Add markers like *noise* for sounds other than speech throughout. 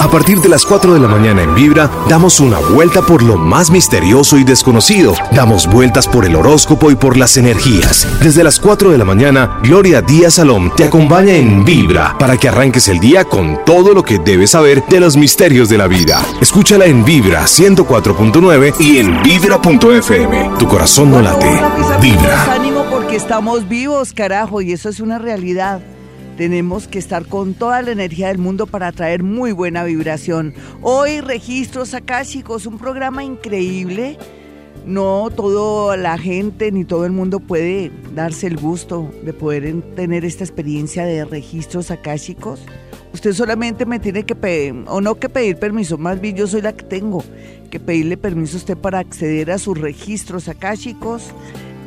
A partir de las 4 de la mañana en Vibra, damos una vuelta por lo más misterioso y desconocido. Damos vueltas por el horóscopo y por las energías. Desde las 4 de la mañana, Gloria Díaz Salom te acompaña en Vibra para que arranques el día con todo lo que debes saber de los misterios de la vida. Escúchala en Vibra 104.9 y en Vibra.fm. Tu corazón no late. Vibra. Ánimo porque estamos vivos, carajo, y eso es una realidad. Tenemos que estar con toda la energía del mundo para traer muy buena vibración. Hoy registros chicos, un programa increíble. No toda la gente ni todo el mundo puede darse el gusto de poder tener esta experiencia de registros chicos. Usted solamente me tiene que pedir, o no que pedir permiso, más bien yo soy la que tengo que pedirle permiso a usted para acceder a sus registros chicos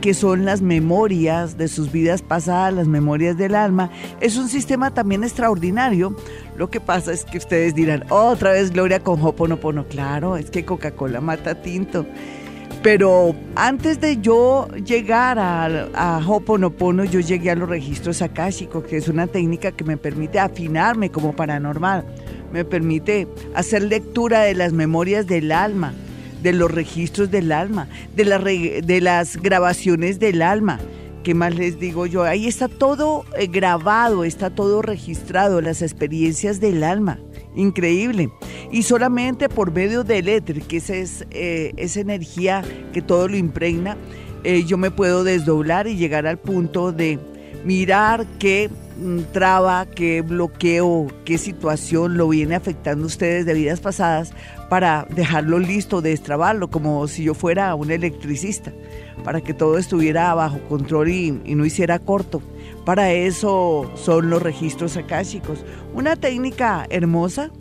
que son las memorias de sus vidas pasadas, las memorias del alma. Es un sistema también extraordinario. Lo que pasa es que ustedes dirán, otra vez Gloria con Hoponopono. Claro, es que Coca-Cola mata tinto. Pero antes de yo llegar a, Hoponopono, yo llegué a los registros akáshicos, que es una técnica que me permite afinarme como paranormal. Me permite hacer lectura de las memorias del alma de los registros del alma, de, la, de las grabaciones del alma. ¿Qué más les digo yo? Ahí está todo eh, grabado, está todo registrado, las experiencias del alma. Increíble. Y solamente por medio del éter, que esa es eh, esa energía que todo lo impregna, eh, yo me puedo desdoblar y llegar al punto de mirar qué mm, traba, qué bloqueo, qué situación lo viene afectando a ustedes de vidas pasadas para dejarlo listo, destrabarlo, como si yo fuera un electricista, para que todo estuviera bajo control y, no hiciera corto. Para eso son los registros akáshicos. Una técnica hermosa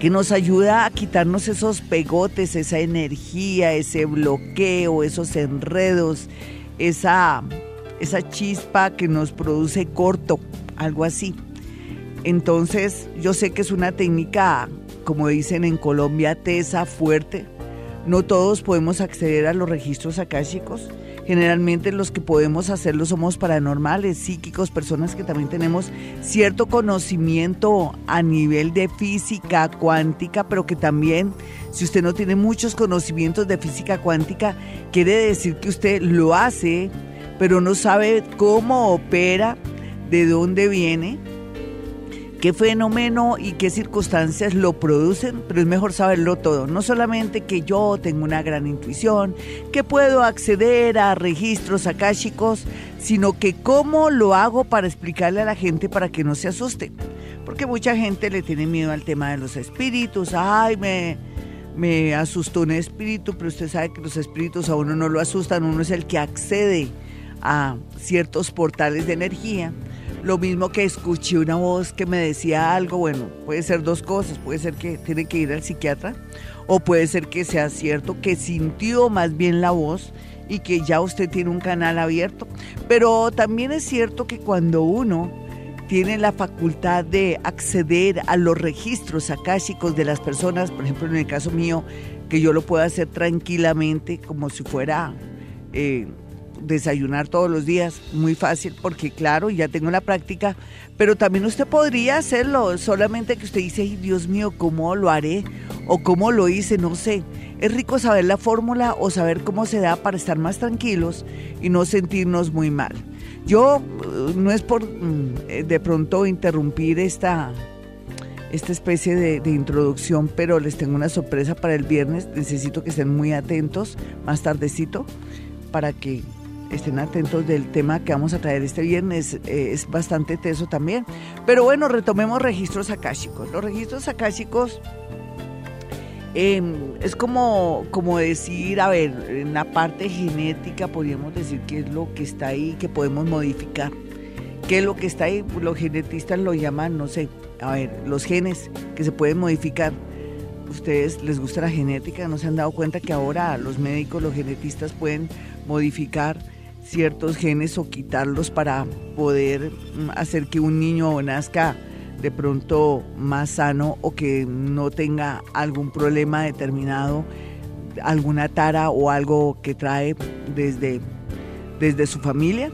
que nos ayuda a quitarnos esos pegotes, esa energía, ese bloqueo, esos enredos, esa, esa chispa que nos produce corto, algo así. Entonces, yo sé que es una técnica como dicen en Colombia, tesa fuerte. No todos podemos acceder a los registros akáshicos. Generalmente los que podemos hacerlo somos paranormales, psíquicos, personas que también tenemos cierto conocimiento a nivel de física cuántica, pero que también, si usted no tiene muchos conocimientos de física cuántica, quiere decir que usted lo hace, pero no sabe cómo opera, de dónde viene qué fenómeno y qué circunstancias lo producen, pero es mejor saberlo todo. No solamente que yo tengo una gran intuición, que puedo acceder a registros akáshicos, sino que cómo lo hago para explicarle a la gente para que no se asuste. Porque mucha gente le tiene miedo al tema de los espíritus. Ay, me, me asustó un espíritu, pero usted sabe que los espíritus a uno no lo asustan, uno es el que accede a ciertos portales de energía lo mismo que escuché una voz que me decía algo, bueno, puede ser dos cosas, puede ser que tiene que ir al psiquiatra o puede ser que sea cierto que sintió más bien la voz y que ya usted tiene un canal abierto, pero también es cierto que cuando uno tiene la facultad de acceder a los registros akáshicos de las personas, por ejemplo en el caso mío, que yo lo puedo hacer tranquilamente como si fuera eh, desayunar todos los días, muy fácil porque claro, ya tengo la práctica, pero también usted podría hacerlo, solamente que usted dice, Dios mío, ¿cómo lo haré? O ¿cómo lo hice? No sé. Es rico saber la fórmula o saber cómo se da para estar más tranquilos y no sentirnos muy mal. Yo eh, no es por mm, eh, de pronto interrumpir esta, esta especie de, de, introducción, pero les tengo una sorpresa para el viernes. Necesito que estén muy atentos más tardecito para que estén atentos del tema que vamos a traer este viernes, eh, es bastante teso también. Pero bueno, retomemos registros akáshicos. Los registros akáshicos em, es como, como decir, a ver, en la parte genética podríamos decir qué es lo que está ahí que podemos modificar. ¿Qué es lo que está ahí? Los genetistas lo llaman, no sé, a ver, los genes que se pueden modificar. ¿Ustedes les gusta la genética? ¿No se han dado cuenta que ahora los médicos, los genetistas pueden modificar ciertos genes o quitarlos para poder mm, hacer que un niño nazca de pronto más sano o que no tenga algún problema determinado, alguna tara o algo que trae desde, desde su familia.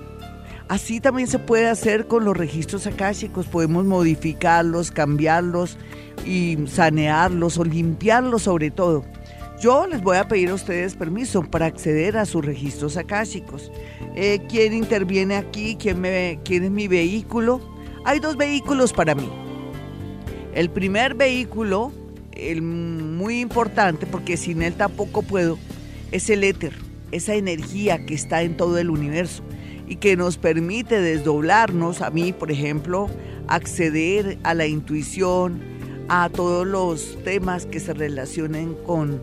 Así también se puede hacer con los registros akáshicos, podemos modificarlos, cambiarlos y sanearlos o limpiarlos sobre todo. Yo les voy a pedir a ustedes permiso para acceder a sus registros akáshicos. Eh, ¿Quién interviene aquí? ¿Quién, me, ¿Quién es mi vehículo? Hay dos vehículos para mí. El primer vehículo, el muy importante, porque sin él tampoco puedo, es el éter, esa energía que está en todo el universo y que nos permite desdoblarnos, a mí, por ejemplo, acceder a la intuición, a todos los temas que se relacionen con,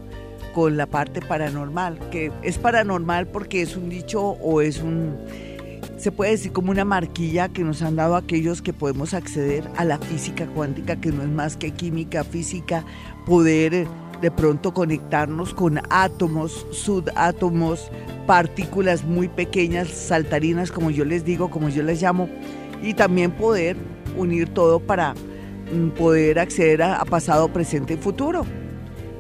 con la parte paranormal, que es paranormal porque es un dicho o es un, se puede decir como una marquilla que nos han dado aquellos que podemos acceder a la física cuántica, que no es más que química, física, poder de pronto conectarnos con átomos, subátomos, partículas muy pequeñas, saltarinas, como yo les digo, como yo les llamo, y también poder unir todo para mm, poder acceder a, pasado, presente y futuro.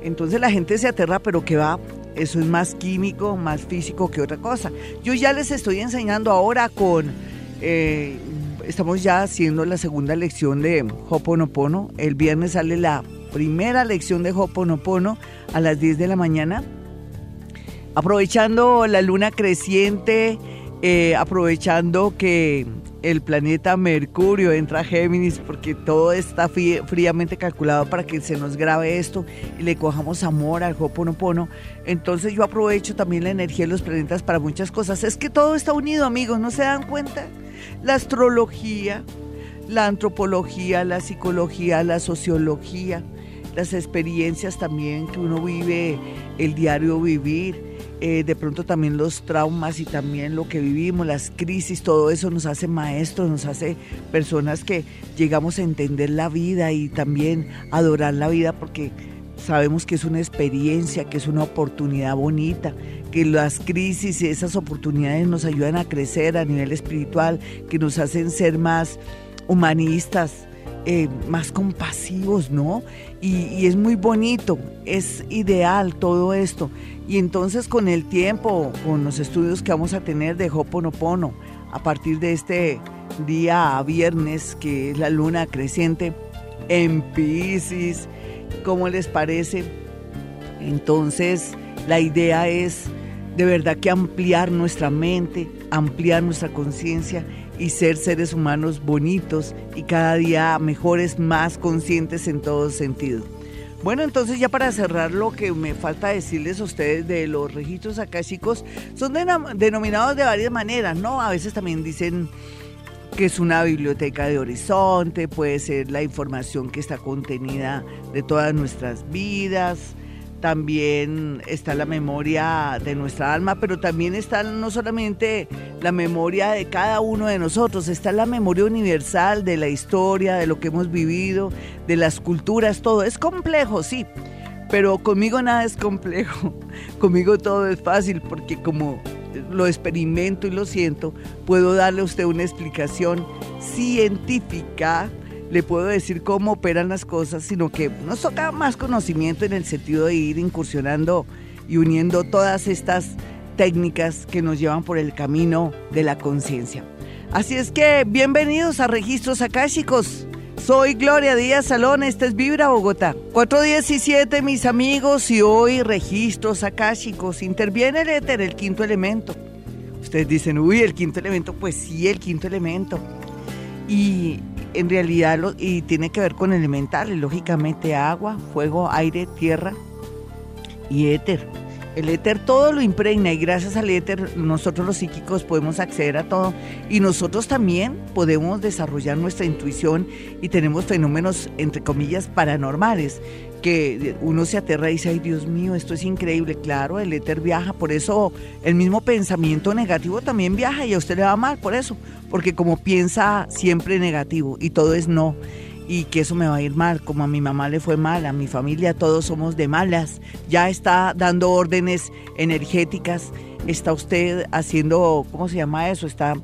Entonces la gente se aterra, pero que va, eso es más químico, más físico que otra cosa. Yo ya les estoy enseñando ahora con, eh, estamos ya haciendo la segunda lección de Hoponopono. El viernes sale la primera lección de Hoponopono a las 10 de la mañana. Aprovechando la luna creciente, eh, aprovechando que el planeta Mercurio entra Géminis porque todo está fríamente calculado para que se nos grabe esto y le cojamos amor al Hoponopono. Entonces yo aprovecho también la energía de los planetas para muchas cosas. Es que todo está unido, amigos, ¿no se dan cuenta? La astrología, la antropología, la psicología, la sociología, las experiencias también que uno vive, el diario vivir eh, de pronto también los traumas y también lo que vivimos, las crisis, todo eso nos hace maestros, nos hace personas que llegamos a entender la vida y también adorar la vida porque sabemos que es una experiencia, que es una oportunidad bonita, que las crisis y esas oportunidades nos ayudan a crecer a nivel espiritual, que nos hacen ser más humanistas, eh, más compasivos, ¿no? y, es muy bonito, es ideal todo esto. Y entonces con el tiempo, con los estudios que vamos a tener de Hoponopono, a partir de este día viernes, que es la luna creciente en Pisces, ¿cómo les parece? Entonces, la idea es de verdad que ampliar nuestra mente, ampliar nuestra conciencia y ser seres humanos bonitos y cada día mejores, más conscientes en todo sentido. Bueno, entonces ya para cerrar lo que me falta decirles a ustedes de los registros acá, chicos, son denominados de varias maneras, ¿no? A veces también dicen que es una biblioteca de horizonte, puede ser la información que está contenida de todas nuestras vidas, también está la memoria de nuestra alma, pero también está no solamente la memoria de cada uno de nosotros, está la memoria universal de la historia, de lo que hemos vivido, de las culturas, todo. Es complejo, sí, pero conmigo nada es complejo, *laughs* conmigo todo es fácil porque como lo experimento y lo siento, puedo darle a usted una explicación científica le puedo decir cómo operan las cosas, sino que nos toca más conocimiento en el sentido de ir incursionando y uniendo todas estas técnicas que nos llevan por el camino de la conciencia. Así es que bienvenidos a Registros Akáshicos. Soy Gloria Díaz Salón, este es Vibra Bogotá. 417 mis amigos y hoy Registros Akáshicos. Interviene el éter, el quinto elemento. Ustedes dicen, uy, el quinto elemento, pues sí, el quinto elemento. Y en realidad y tiene que ver con elementales, lógicamente agua, fuego, aire, tierra y éter. El éter todo lo impregna y gracias al éter nosotros los psíquicos podemos acceder a todo y nosotros también podemos desarrollar nuestra intuición y tenemos fenómenos entre comillas paranormales que uno se aterra y dice, ay Dios mío, esto es increíble. Claro, el éter viaja, por eso el mismo pensamiento negativo también viaja y a usted le va mal por eso, porque como piensa siempre negativo y todo es no y que eso me va a ir mal, como a mi mamá le fue mal, a mi familia todos somos de malas, ya está dando órdenes energéticas, está usted haciendo, ¿cómo se llama eso? Está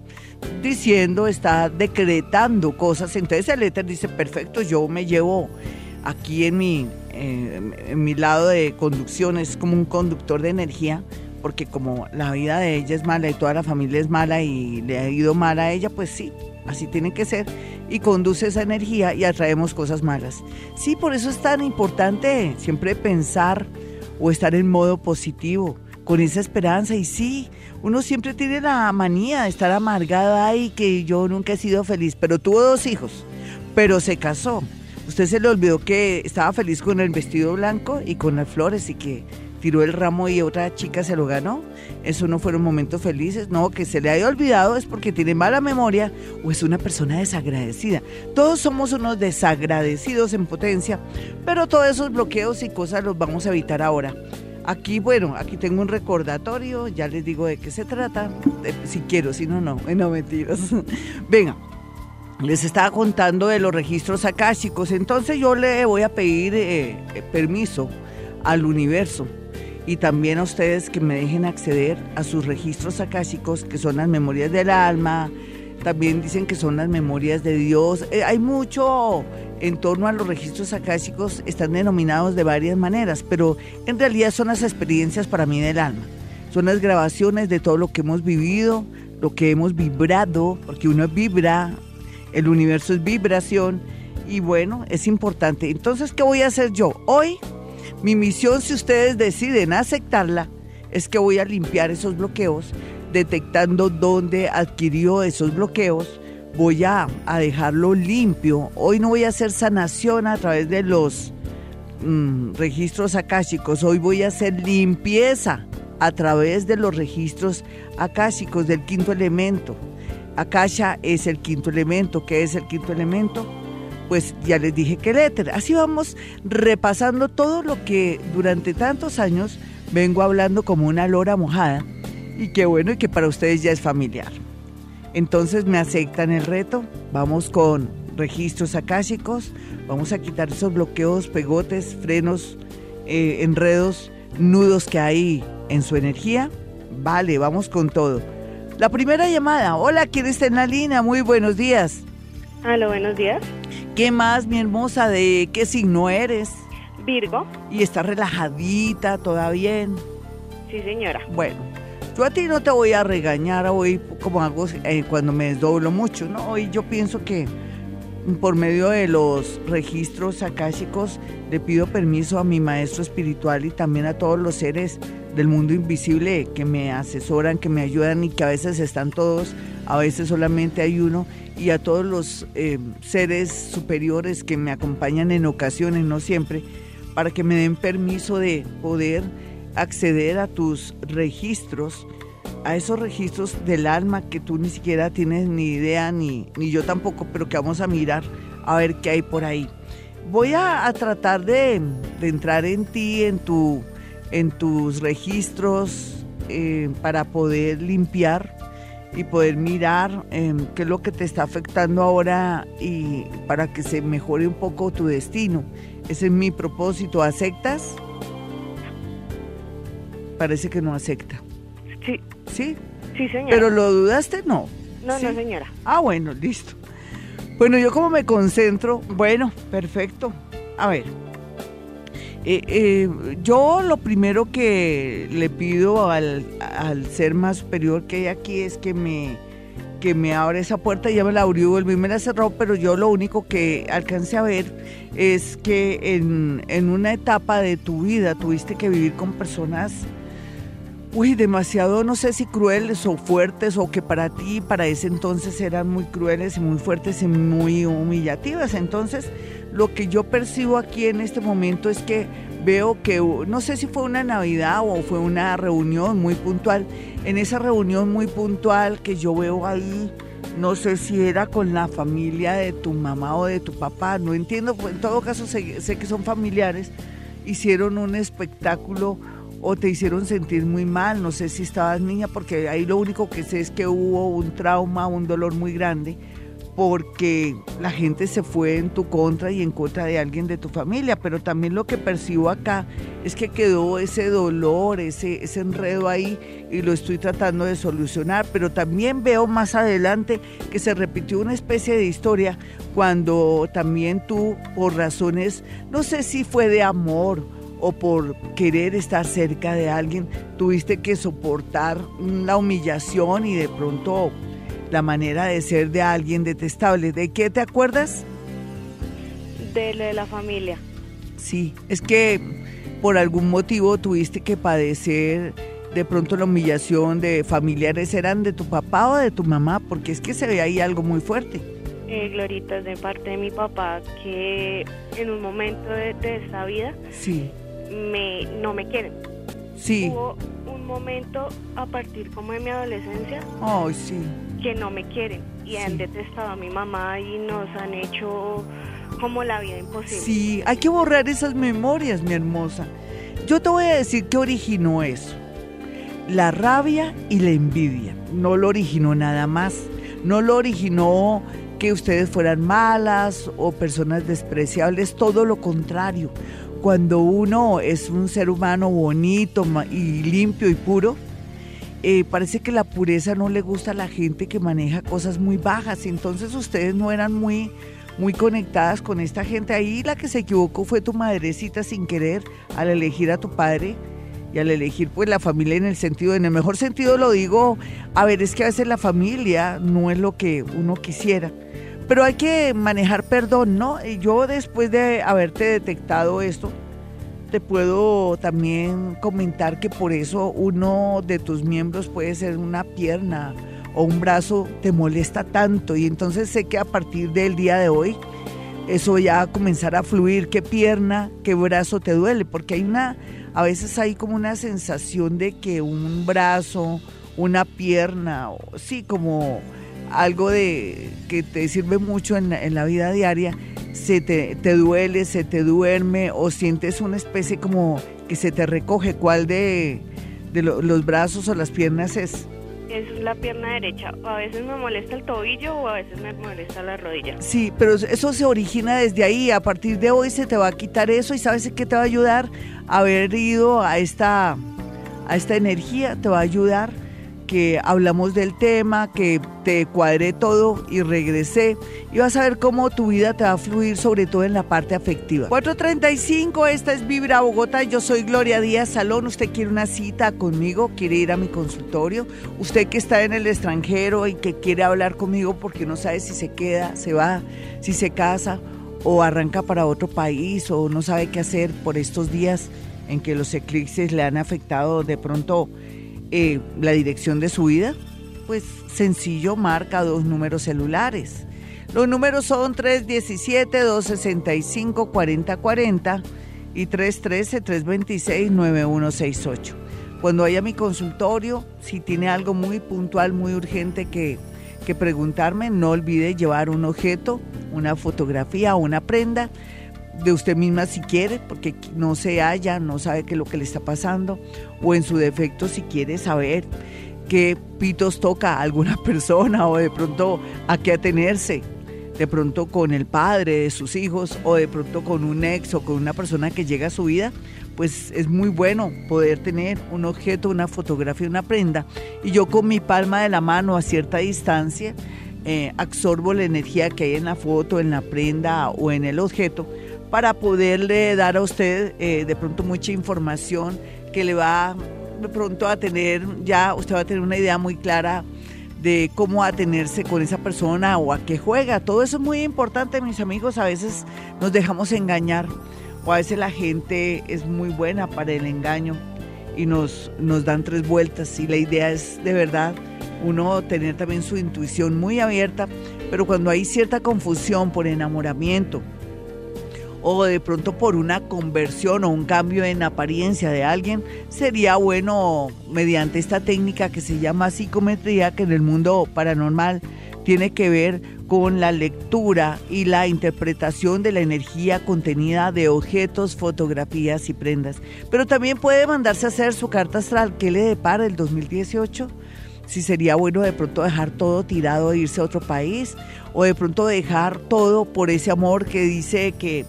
diciendo, está decretando cosas, entonces el éter dice, perfecto, yo me llevo aquí en mi en mi lado de conducción es como un conductor de energía, porque como la vida de ella es mala y toda la familia es mala y le ha ido mal a ella, pues sí, así tiene que ser. y conduce esa energía y atraemos cosas malas. Sí, por eso es tan importante siempre pensar o estar en modo positivo, con esa esperanza. Y sí, uno siempre tiene la manía de estar amargada y que yo nunca he sido feliz, pero tuvo dos hijos, pero se casó. Usted se le olvidó que estaba feliz con el vestido blanco y con las flores y que tiró el ramo y otra chica se lo ganó. Eso no fueron momentos felices. No, que se le haya olvidado es porque tiene mala memoria o es una persona desagradecida. Todos somos unos desagradecidos en potencia, pero todos esos bloqueos y cosas los vamos a evitar ahora. Aquí, bueno, aquí tengo un recordatorio, ya les digo de qué se trata, si quiero, si no, no, *laughs* no mentiras. Venga, les estaba contando de los registros akáshicos, entonces yo le voy a pedir eh, eh, permiso al universo y también a ustedes que me dejen acceder a sus registros akáshicos, que son las memorias del alma, también dicen que son las memorias de Dios. Eh, hay mucho en torno a los registros akáshicos, están denominados de varias maneras, pero en realidad son las experiencias para mí del alma. Son las grabaciones de todo lo que hemos vivido, lo que hemos vibrado, porque uno vibra, el universo es vibración, y bueno, es importante. Entonces, ¿qué voy a hacer yo? Hoy mi misión, si ustedes deciden aceptarla, es que voy a limpiar esos bloqueos, detectando dónde adquirió esos bloqueos. Voy a, dejarlo limpio. Hoy no voy a hacer sanación a través de los mm, registros akáshicos. Hoy voy a hacer limpieza a través de los registros akáshicos del quinto elemento. Akasha es el quinto elemento. ¿Qué es el quinto elemento? pues ya les dije que el éter. Así vamos repasando todo lo que durante tantos años vengo hablando como una lora mojada y que bueno y que para ustedes ya es familiar. Entonces me aceptan el reto, vamos con registros akáshicos, vamos a quitar esos bloqueos, pegotes, frenos, eh, enredos, nudos que hay en su energía. Vale, vamos con todo. La primera llamada. Hola, ¿quién está en la línea? Muy buenos días. Hola, buenos días. ¿Qué más, mi hermosa? ¿De qué signo eres? Virgo. ¿Y está relajadita, toda bien? Sí, señora. Bueno, yo a ti no te voy a regañar hoy como hago eh, cuando me desdoblo mucho, ¿no? Hoy yo pienso que por medio de los registros akáshicos le pido permiso a mi maestro espiritual y también a todos los seres del mundo invisible que me asesoran, que me ayudan y que a veces están todos, a veces solamente hay uno y a todos los eh, seres superiores que me acompañan en ocasiones, no siempre, para que me den permiso de poder acceder a tus registros, a esos registros del alma que tú ni siquiera tienes ni idea, ni, ni yo tampoco, pero que vamos a mirar a ver qué hay por ahí. Voy a, tratar de, entrar en ti, en, tu, en tus registros, eh, para poder limpiar y poder mirar em, qué es lo que te está afectando ahora y para que se mejore un poco tu destino. Ese es mi propósito. ¿Aceptas? Parece que no acepta. Sí. ¿Sí? Sí, señora. ¿Pero lo dudaste? No. No, no, señora. Ah, bueno, listo. Bueno, yo como me concentro, bueno, perfecto. A ver, eh, eh, yo lo primero que le pido al, ser más superior que hay aquí es que me, que me abra esa puerta, ya me la abrió, volví me la cerró, pero yo lo único que alcancé a ver es que en, en una etapa de tu vida tuviste que vivir con personas uy, demasiado, no sé si crueles o fuertes o que para ti, para ese entonces eran muy crueles y muy fuertes y muy humillativas. Entonces, lo que yo percibo aquí en este momento es que veo que, no sé si fue una Navidad o fue una reunión muy puntual, en esa reunión muy puntual que yo veo ahí, no sé si era con la familia de tu mamá o de tu papá, no entiendo, en todo caso sé, sé que son familiares, hicieron un espectáculo o te hicieron sentir muy mal, no sé si estabas niña, porque ahí lo único que sé es que hubo un trauma, un dolor muy grande, porque la gente se fue en tu contra y en contra de alguien de tu familia, pero también lo que percibo acá es que quedó ese dolor, ese, ese enredo ahí y lo estoy tratando de solucionar, pero también veo más adelante que se repitió una especie de historia cuando también tú, por razones, no sé si fue de amor, o por querer estar cerca de alguien, tuviste que soportar la humillación y de pronto la manera de ser de alguien detestable. ¿De qué te acuerdas? De lo de la familia. Sí, es que por algún motivo tuviste que padecer de pronto la humillación de familiares, ¿eran de tu papá o de tu mamá? Porque es que se ve ahí algo muy fuerte. Eh, Glorita, de parte de mi papá, que en un momento de, de esta vida Sí, me, no me quieren. sí. Hubo un momento a partir como de mi adolescencia Ay, sí. que no me quieren y han detestado a mi mamá y nos han hecho como la vida imposible. Sí, hay que borrar esas memorias, mi hermosa. Yo te voy a decir qué originó eso. La rabia y la envidia. No lo originó nada más. No lo originó que ustedes fueran malas o personas despreciables. Todo lo contrario. Cuando uno es un ser humano bonito y limpio y puro, eh, parece que la pureza no le gusta a la gente que maneja cosas muy bajas. Entonces ustedes no eran muy, muy conectadas con esta gente. Ahí la que se equivocó fue tu madrecita sin querer al elegir a tu padre y al elegir pues la familia en el sentido, en el mejor sentido lo digo, a ver, es que a veces la familia no es lo que uno quisiera. Pero hay que manejar perdón, ¿no? Yo después de haberte detectado esto, te puedo también comentar que por eso uno de tus miembros puede ser una pierna o un brazo te molesta tanto. Y entonces sé que a partir del día de hoy eso ya va a comenzar a fluir, qué pierna, qué brazo te duele, porque hay una, a veces hay como una sensación de que un brazo, una pierna, sí, como algo de que te sirve mucho en la, en la vida diaria, se te, te duele, se te duerme o sientes una especie como que se te recoge. ¿Cuál de, de lo- los brazos o las piernas es? Es la pierna derecha. A veces me molesta el tobillo o a veces me molesta la rodilla. Sí, pero eso se origina desde ahí. A partir de hoy se te va a quitar eso y sabes qué te va a ayudar haber ido a esta a esta energía, te va a ayudar que hablamos del tema, que te cuadré todo y regresé y vas a ver cómo tu vida te va a fluir, sobre todo en la parte afectiva. 435, esta es Vibra Bogotá, yo soy Gloria Díaz Salón, usted quiere una cita conmigo, quiere ir a mi consultorio, usted que está en el extranjero y que quiere hablar conmigo porque no sabe si se queda, se va, si se casa o arranca para otro país o no sabe qué hacer por estos días en que los eclipses le han afectado de pronto eh, la dirección de su vida, pues sencillo, marca dos números celulares. Los números son 317-265-4040 y 313-326-9168. Cuando vaya a mi consultorio, si tiene algo muy puntual, muy urgente que, que preguntarme, no olvide llevar un objeto, una fotografía o una prenda de usted misma si quiere, porque no se halla, no sabe qué es lo que le está pasando, o en su defecto si quiere saber qué pitos toca a alguna *laughs* persona o de pronto a qué atenerse, de pronto con el padre de sus hijos o de pronto con un ex o con una persona que llega a su vida, pues es muy bueno poder tener un objeto, una fotografía, una prenda. Y yo con mi palma de la mano a cierta distancia eh, absorbo la energía que hay en la foto, en la prenda o en el objeto para poderle dar a usted eh, de pronto mucha información que le va de pronto a tener, ya usted va a tener una idea muy clara de cómo atenerse con esa persona o a qué juega. Todo eso es muy importante, mis amigos. A veces nos dejamos engañar o a veces la gente es muy buena para el engaño y nos, nos dan tres vueltas y la idea es de verdad uno tener también su intuición muy abierta, pero cuando hay cierta confusión por enamoramiento, o de pronto por una conversión o un cambio en apariencia de alguien, sería bueno mediante esta técnica que se llama psicometría, que en el mundo paranormal tiene que ver con la lectura y la interpretación de la energía contenida de objetos, fotografías y prendas. Pero también puede mandarse a hacer su carta astral. ¿Qué le depara el 2018? si sería bueno de pronto dejar todo tirado e irse a otro país o de pronto dejar todo por ese amor que dice que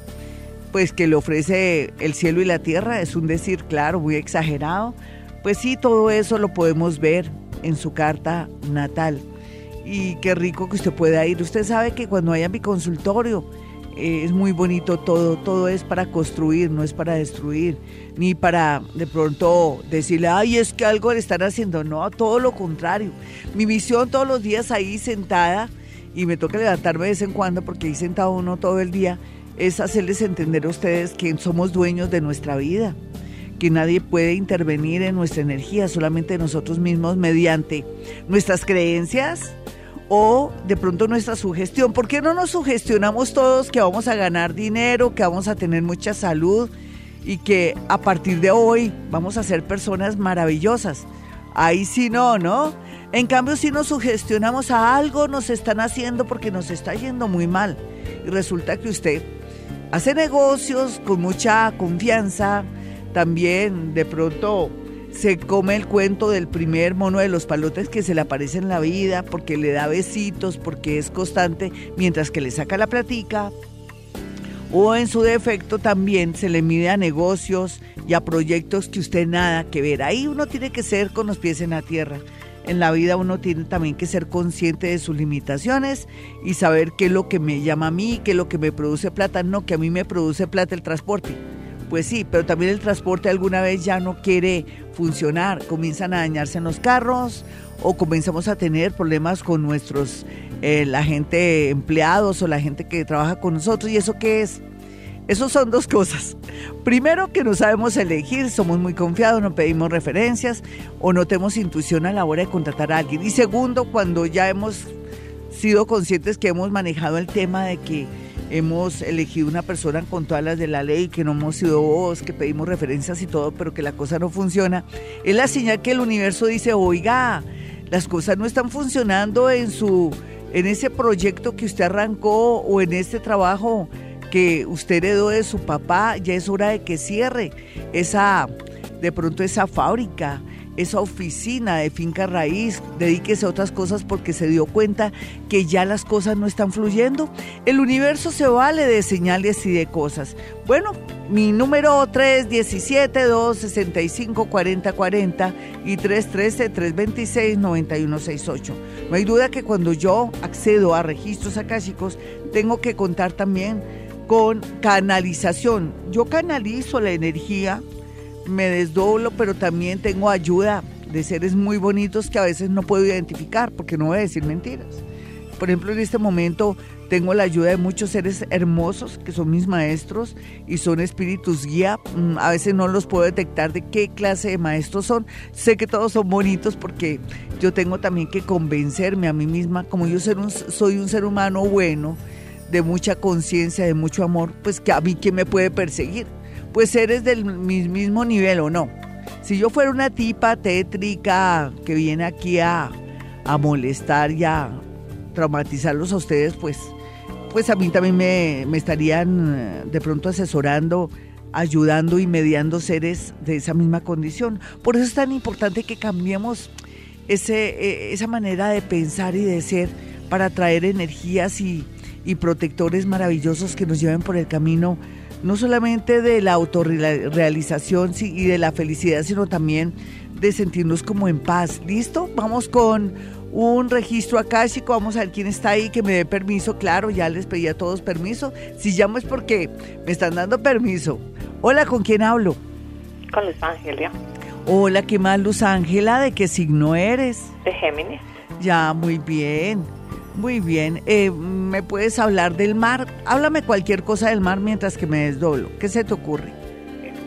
pues que le ofrece el cielo y la tierra, es un decir claro, muy exagerado. Pues sí, todo eso lo podemos ver en su carta natal. Y qué rico que usted pueda ir. Usted sabe que cuando vaya a mi consultorio, eh, es muy bonito todo, todo es para construir, no es para destruir, ni para de pronto decirle, ay, es que algo le están haciendo, no, todo lo contrario. Mi misión todos los días ahí sentada, y me toca levantarme de vez en cuando porque ahí sentado uno todo el día, es hacerles entender a ustedes que somos dueños de nuestra vida, que nadie puede intervenir en nuestra energía, solamente nosotros mismos mediante nuestras creencias, o de pronto nuestra sugestión. ¿Por qué no nos sugestionamos todos que vamos a ganar dinero, que vamos a tener mucha salud y que a partir de hoy vamos a ser personas maravillosas? Ahí sí no, ¿no? En cambio, si nos sugestionamos a algo, nos están haciendo porque nos está yendo muy mal. Y resulta que usted hace negocios con mucha confianza, también de pronto se come el cuento del primer mono de los palotes que se le aparece en la vida, porque le da besitos, porque es constante, mientras que le saca la platica. O en su defecto también se le mide a negocios y a proyectos que usted nada que ver. Ahí uno tiene que ser con los pies en la tierra. En la vida uno tiene también que ser consciente de sus limitaciones y saber qué es lo que me llama a mí, qué es lo que me produce plata. No, que a mí me produce plata el transporte pues sí, pero también el transporte alguna vez ya no quiere funcionar, comienzan a dañarse en los carros o comenzamos a tener problemas con nuestros, eh, la gente empleados o la gente que trabaja con nosotros. ¿Y eso qué es? Eso son dos cosas. Primero, que no sabemos elegir, somos muy confiados, no pedimos referencias o no tenemos intuición a la hora de contratar a alguien. Y segundo, cuando ya hemos sido conscientes que hemos manejado el tema de que hemos elegido una persona con todas las de la ley, que no hemos sido vos, que pedimos referencias y todo, pero que la cosa no funciona, es la señal que el universo dice, oiga, las cosas no están funcionando en su, en ese proyecto que usted arrancó o en este trabajo que usted heredó de su papá, ya es hora de que cierre esa, de pronto esa fábrica, esa oficina de finca raíz, dedíquese a otras cosas porque se dio cuenta que ya las cosas no están fluyendo. El universo se vale de señales y de cosas. Bueno, mi número 317-265-4040 y 313-326-9168. No hay duda que cuando yo accedo a registros akáshicos, tengo que contar también con canalización. Yo canalizo la energía me desdoblo, pero también tengo ayuda de seres muy bonitos que a veces no puedo identificar porque no voy a decir mentiras. Por ejemplo, en este momento tengo la ayuda de muchos seres hermosos que son mis maestros y son espíritus guía. Mm, a veces no los puedo detectar de qué clase de maestros son. Sé que todos son bonitos porque yo tengo también que convencerme a mí misma, como yo soy un ser humano bueno, de mucha conciencia, de mucho amor, pues que a mí quién me puede perseguir pues eres del mismo nivel o no. Si yo fuera una tipa tétrica que viene aquí a, molestar y a traumatizarlos a ustedes, pues, pues a mí también me, me estarían eh, de pronto asesorando, ayudando y mediando seres de esa misma condición. Por eso es tan importante que cambiemos ese, e, esa manera de pensar y de ser para traer energías y, y protectores maravillosos que nos lleven por el camino no solamente de la autorrealización y de la felicidad, sino también de sentirnos como en paz. ¿Listo? Vamos con un registro acásico, vamos a ver quién está ahí, que me dé permiso, claro, ya les pedí a todos permiso. Si llamo es porque me están dando permiso. Hola, ¿con quién hablo? Con Luz Ángela. Hola, ¿qué más, Luz Ángela? ¿De qué signo eres? De Géminis. Ya, muy bien. Muy bien. Eh, ¿Me puedes hablar del mar? Háblame cualquier cosa del mar mientras que me desdoblo. ¿Qué se te ocurre?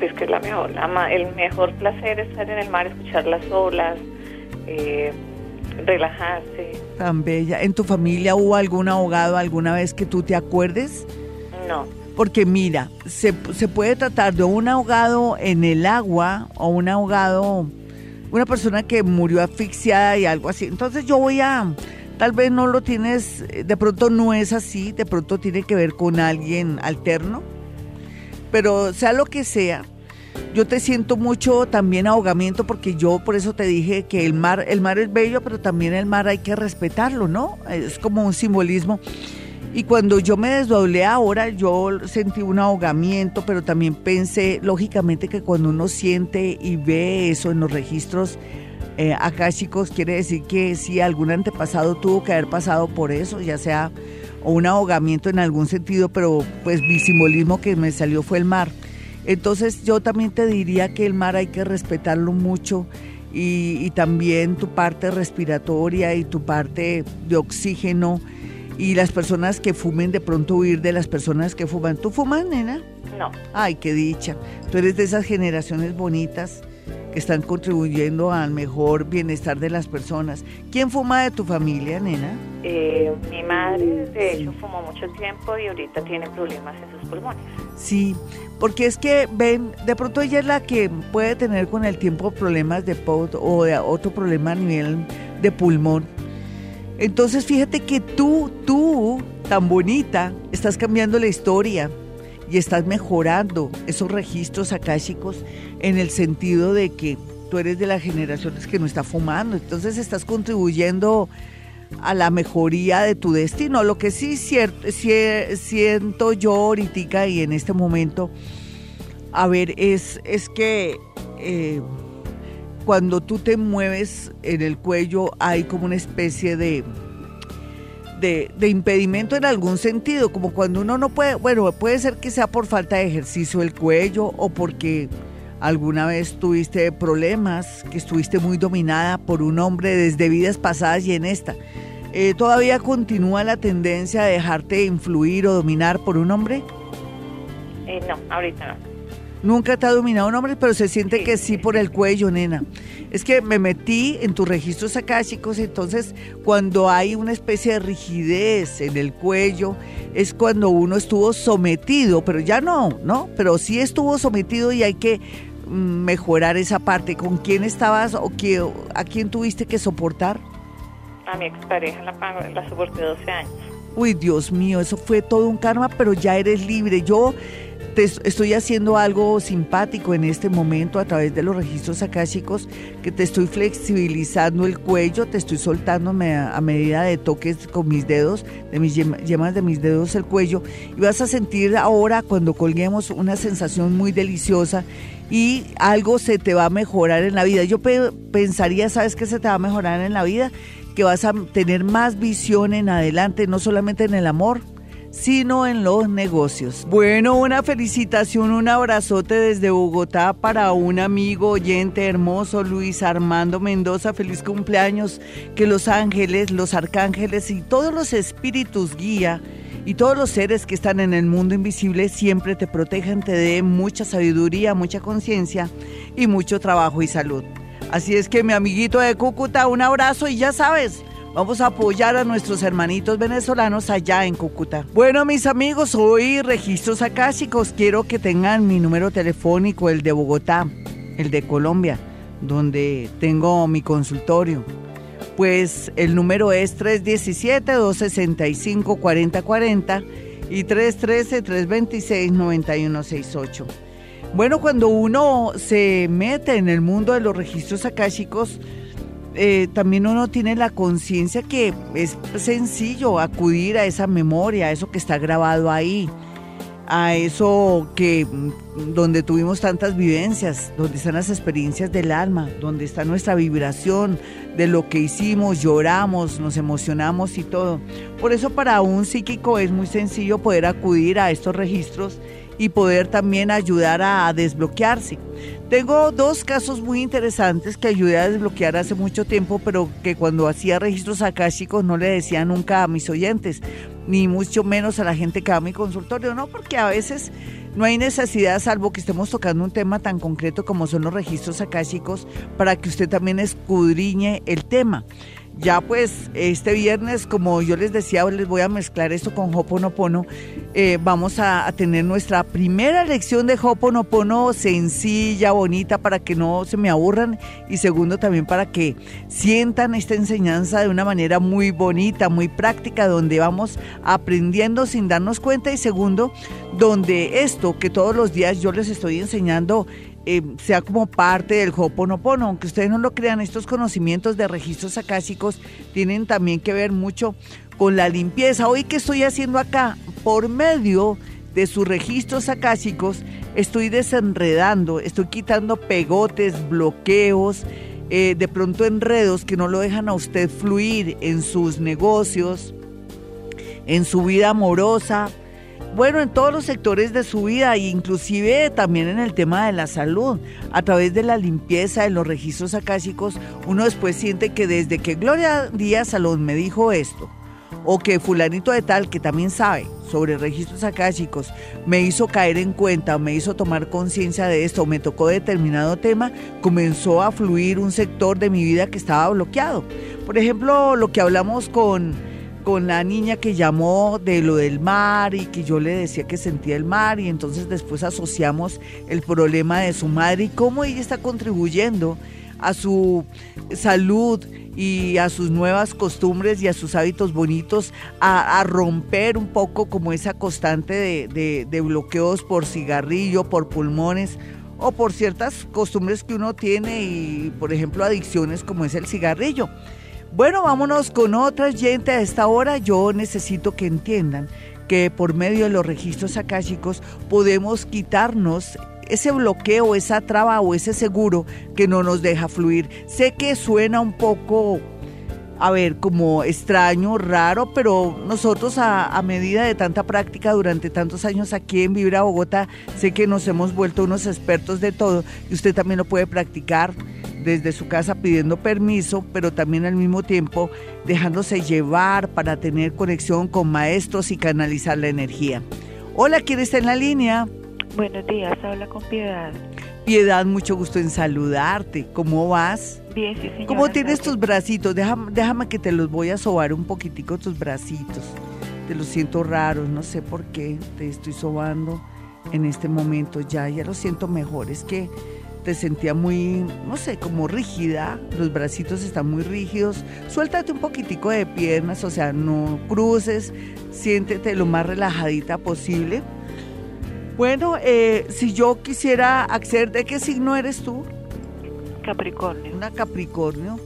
Es que la mejor, el mejor placer es estar en el mar, escuchar las olas, eh, relajarse. Tan bella. ¿En tu familia hubo algún ahogado alguna vez que tú te acuerdes? No. Porque mira, se, se puede tratar de un ahogado en el agua o un ahogado, una persona que murió asfixiada y algo así. Entonces yo voy a Tal vez no lo tienes, de pronto no es así, de pronto tiene que ver con alguien alterno, pero sea lo que sea, yo te siento mucho también ahogamiento porque yo por eso te dije que el mar, el mar es bello, pero también el mar hay que respetarlo, ¿no? Es como un simbolismo. Y cuando yo me desdoblé ahora, yo sentí un ahogamiento, pero también pensé, lógicamente, que cuando uno siente y ve eso en los registros eh, acá chicos quiere decir que si algún antepasado tuvo que haber pasado por eso, ya sea o un ahogamiento en algún sentido, pero pues mi simbolismo que me salió fue el mar. Entonces yo también te diría que el mar hay que respetarlo mucho y, y también tu parte respiratoria y tu parte de oxígeno y las personas que fumen de pronto huir de las personas que fuman. ¿Tú fumas, nena? No. Ay, qué dicha. Tú eres de esas generaciones bonitas que están contribuyendo al mejor bienestar de las personas. ¿Quién fuma de tu familia, nena? Eh, mi madre, de hecho, fumó mucho tiempo y ahorita tiene problemas en sus pulmones. Sí, porque es que ven, de pronto ella es la que puede tener con el tiempo problemas de POT o de otro problema a nivel de pulmón. Entonces fíjate que tú, tú, tan bonita, estás cambiando la historia y estás mejorando esos registros akáshicos en el sentido de que tú eres de las generaciones que no está fumando, entonces estás contribuyendo a la mejoría de tu destino. Lo que sí siento yo ahorita y en este momento, a ver, es, es que eh, cuando tú te mueves en el cuello hay como una especie de de, impedimento en algún sentido, como cuando uno no puede, bueno, puede ser que sea por falta de ejercicio el cuello o porque alguna vez tuviste problemas, que estuviste muy dominada por un hombre desde vidas pasadas y en esta. Eh, ¿Todavía continúa la tendencia a dejarte influir o dominar por un hombre? Eh, no, ahorita no. Nunca te ha dominado un hombre, pero se siente que sí por el cuello, nena. Es que me metí en tus registros akáshicos, entonces cuando hay una especie de rigidez en el cuello, es cuando uno estuvo sometido, pero ya no, ¿no? Pero sí estuvo sometido y hay que mm, mejorar esa parte. ¿Con quién estabas o qué, a quién tuviste que soportar? A mi expareja la, la soporté 12 años. Uy, Dios mío, eso fue todo un karma, pero ya eres libre. Yo estoy haciendo algo simpático en este momento a través de los registros akáshicos, que te estoy flexibilizando el cuello, te estoy soltándome a, medida de toques con mis dedos, de mis yemas de mis dedos el cuello, y vas a sentir ahora cuando colguemos una sensación muy deliciosa y algo se te va a mejorar en la vida. Yo pensaría, ¿sabes qué se te va a mejorar en la vida? Que vas a tener más visión en adelante, no solamente en el amor, sino en los negocios. Bueno, una felicitación, un abrazote desde Bogotá para un amigo oyente hermoso, Luis Armando Mendoza. Feliz cumpleaños. Que los ángeles, los arcángeles y todos los espíritus guía y todos los seres que están en el mundo invisible siempre te protejan, te den mucha sabiduría, mucha conciencia y mucho trabajo y salud. Así es que mi amiguito de Cúcuta, un abrazo y ya sabes, Vamos a apoyar a nuestros hermanitos venezolanos allá en Cúcuta. Bueno, mis amigos, hoy registros acásicos. Quiero que tengan mi número telefónico, el de Bogotá, el de Colombia, donde tengo mi consultorio. Pues el número es 317-265-4040 y 313-326-9168. Bueno, cuando uno se mete en el mundo de los registros akáshicos, eh, también uno tiene la conciencia que es sencillo acudir a esa memoria, a eso que está grabado ahí, a eso que mm, donde tuvimos tantas vivencias, donde están las experiencias del alma, donde está nuestra vibración de lo que hicimos, lloramos, nos emocionamos y todo. Por eso para un psíquico es muy sencillo poder acudir a estos registros y poder también ayudar a desbloquearse. Tengo dos casos muy interesantes que ayudé a desbloquear hace mucho tiempo, pero que cuando hacía registros akáshicos no le decía nunca a mis oyentes, ni mucho menos a la gente que va a mi consultorio, no, porque a veces no hay necesidad, salvo que estemos tocando un tema tan concreto como son los registros akáshicos, para que usted también escudriñe el tema. Ya pues este viernes, como yo les decía, les voy a mezclar esto con Hoponopono. Eh, vamos a, tener nuestra primera lección de Hoponopono sencilla, bonita, para que no se me aburran. Y segundo, también para que sientan esta enseñanza de una manera muy bonita, muy práctica, donde vamos aprendiendo sin darnos cuenta. Y segundo, donde esto que todos los días yo les estoy enseñando eh, sea como parte del Hoponopono. Aunque ustedes no lo crean, estos conocimientos de registros acásicos tienen también que ver mucho con la limpieza. Hoy que estoy haciendo acá, por medio de sus registros acásicos, estoy desenredando, estoy quitando pegotes, bloqueos, eh, de pronto enredos que no lo dejan a usted fluir en sus negocios, en su vida amorosa, bueno, en todos los sectores de su vida, inclusive también en el tema de la salud. A través de la limpieza de los registros akáshicos, uno después siente que desde que Gloria Díaz Salón me dijo esto, o que fulanito de tal, que también sabe sobre registros akáshicos, me hizo caer en cuenta, me hizo tomar conciencia de esto, me tocó determinado tema, comenzó a fluir un sector de mi vida que estaba bloqueado. Por ejemplo, lo que hablamos con con la niña que llamó de lo del mar y que yo le decía que sentía el mar y entonces después asociamos el problema de su madre y cómo ella está contribuyendo a su salud y a sus nuevas costumbres y a sus hábitos bonitos, a, romper un poco como esa constante de, de bloqueos por cigarrillo, por pulmones o por ciertas costumbres que uno tiene y, por ejemplo, adicciones como es el cigarrillo. Bueno, vámonos con otra gente a esta hora. Yo necesito que entiendan que por medio de los registros akáshicos podemos quitarnos ese bloqueo, esa traba o ese seguro que no nos deja fluir. Sé que suena un poco, a ver, como extraño, raro, pero nosotros a, medida de tanta práctica durante tantos años aquí en Vibra Bogotá, sé que nos hemos vuelto unos expertos de todo y usted también lo puede practicar desde su casa pidiendo permiso, pero también al mismo tiempo dejándose llevar para tener conexión con maestros y canalizar la energía. Hola, ¿quién está en la línea? Buenos días, habla con Piedad. Piedad, mucho gusto en saludarte. ¿Cómo vas? Bien, sí, señora. ¿Cómo tienes tus bracitos? Déjame, déjame que te los voy a sobar un poquitico tus bracitos. Te los siento raros, no sé por qué te estoy sobando en este momento. Ya, ya los siento mejor. Es que te sentía muy, no sé, como rígida, los bracitos están muy rígidos, suéltate un poquitico de piernas, o sea, no cruces, siéntete lo más relajadita posible. Bueno, eh, si yo quisiera acceder, ¿de qué signo eres tú? Capricornio. Una Capricornio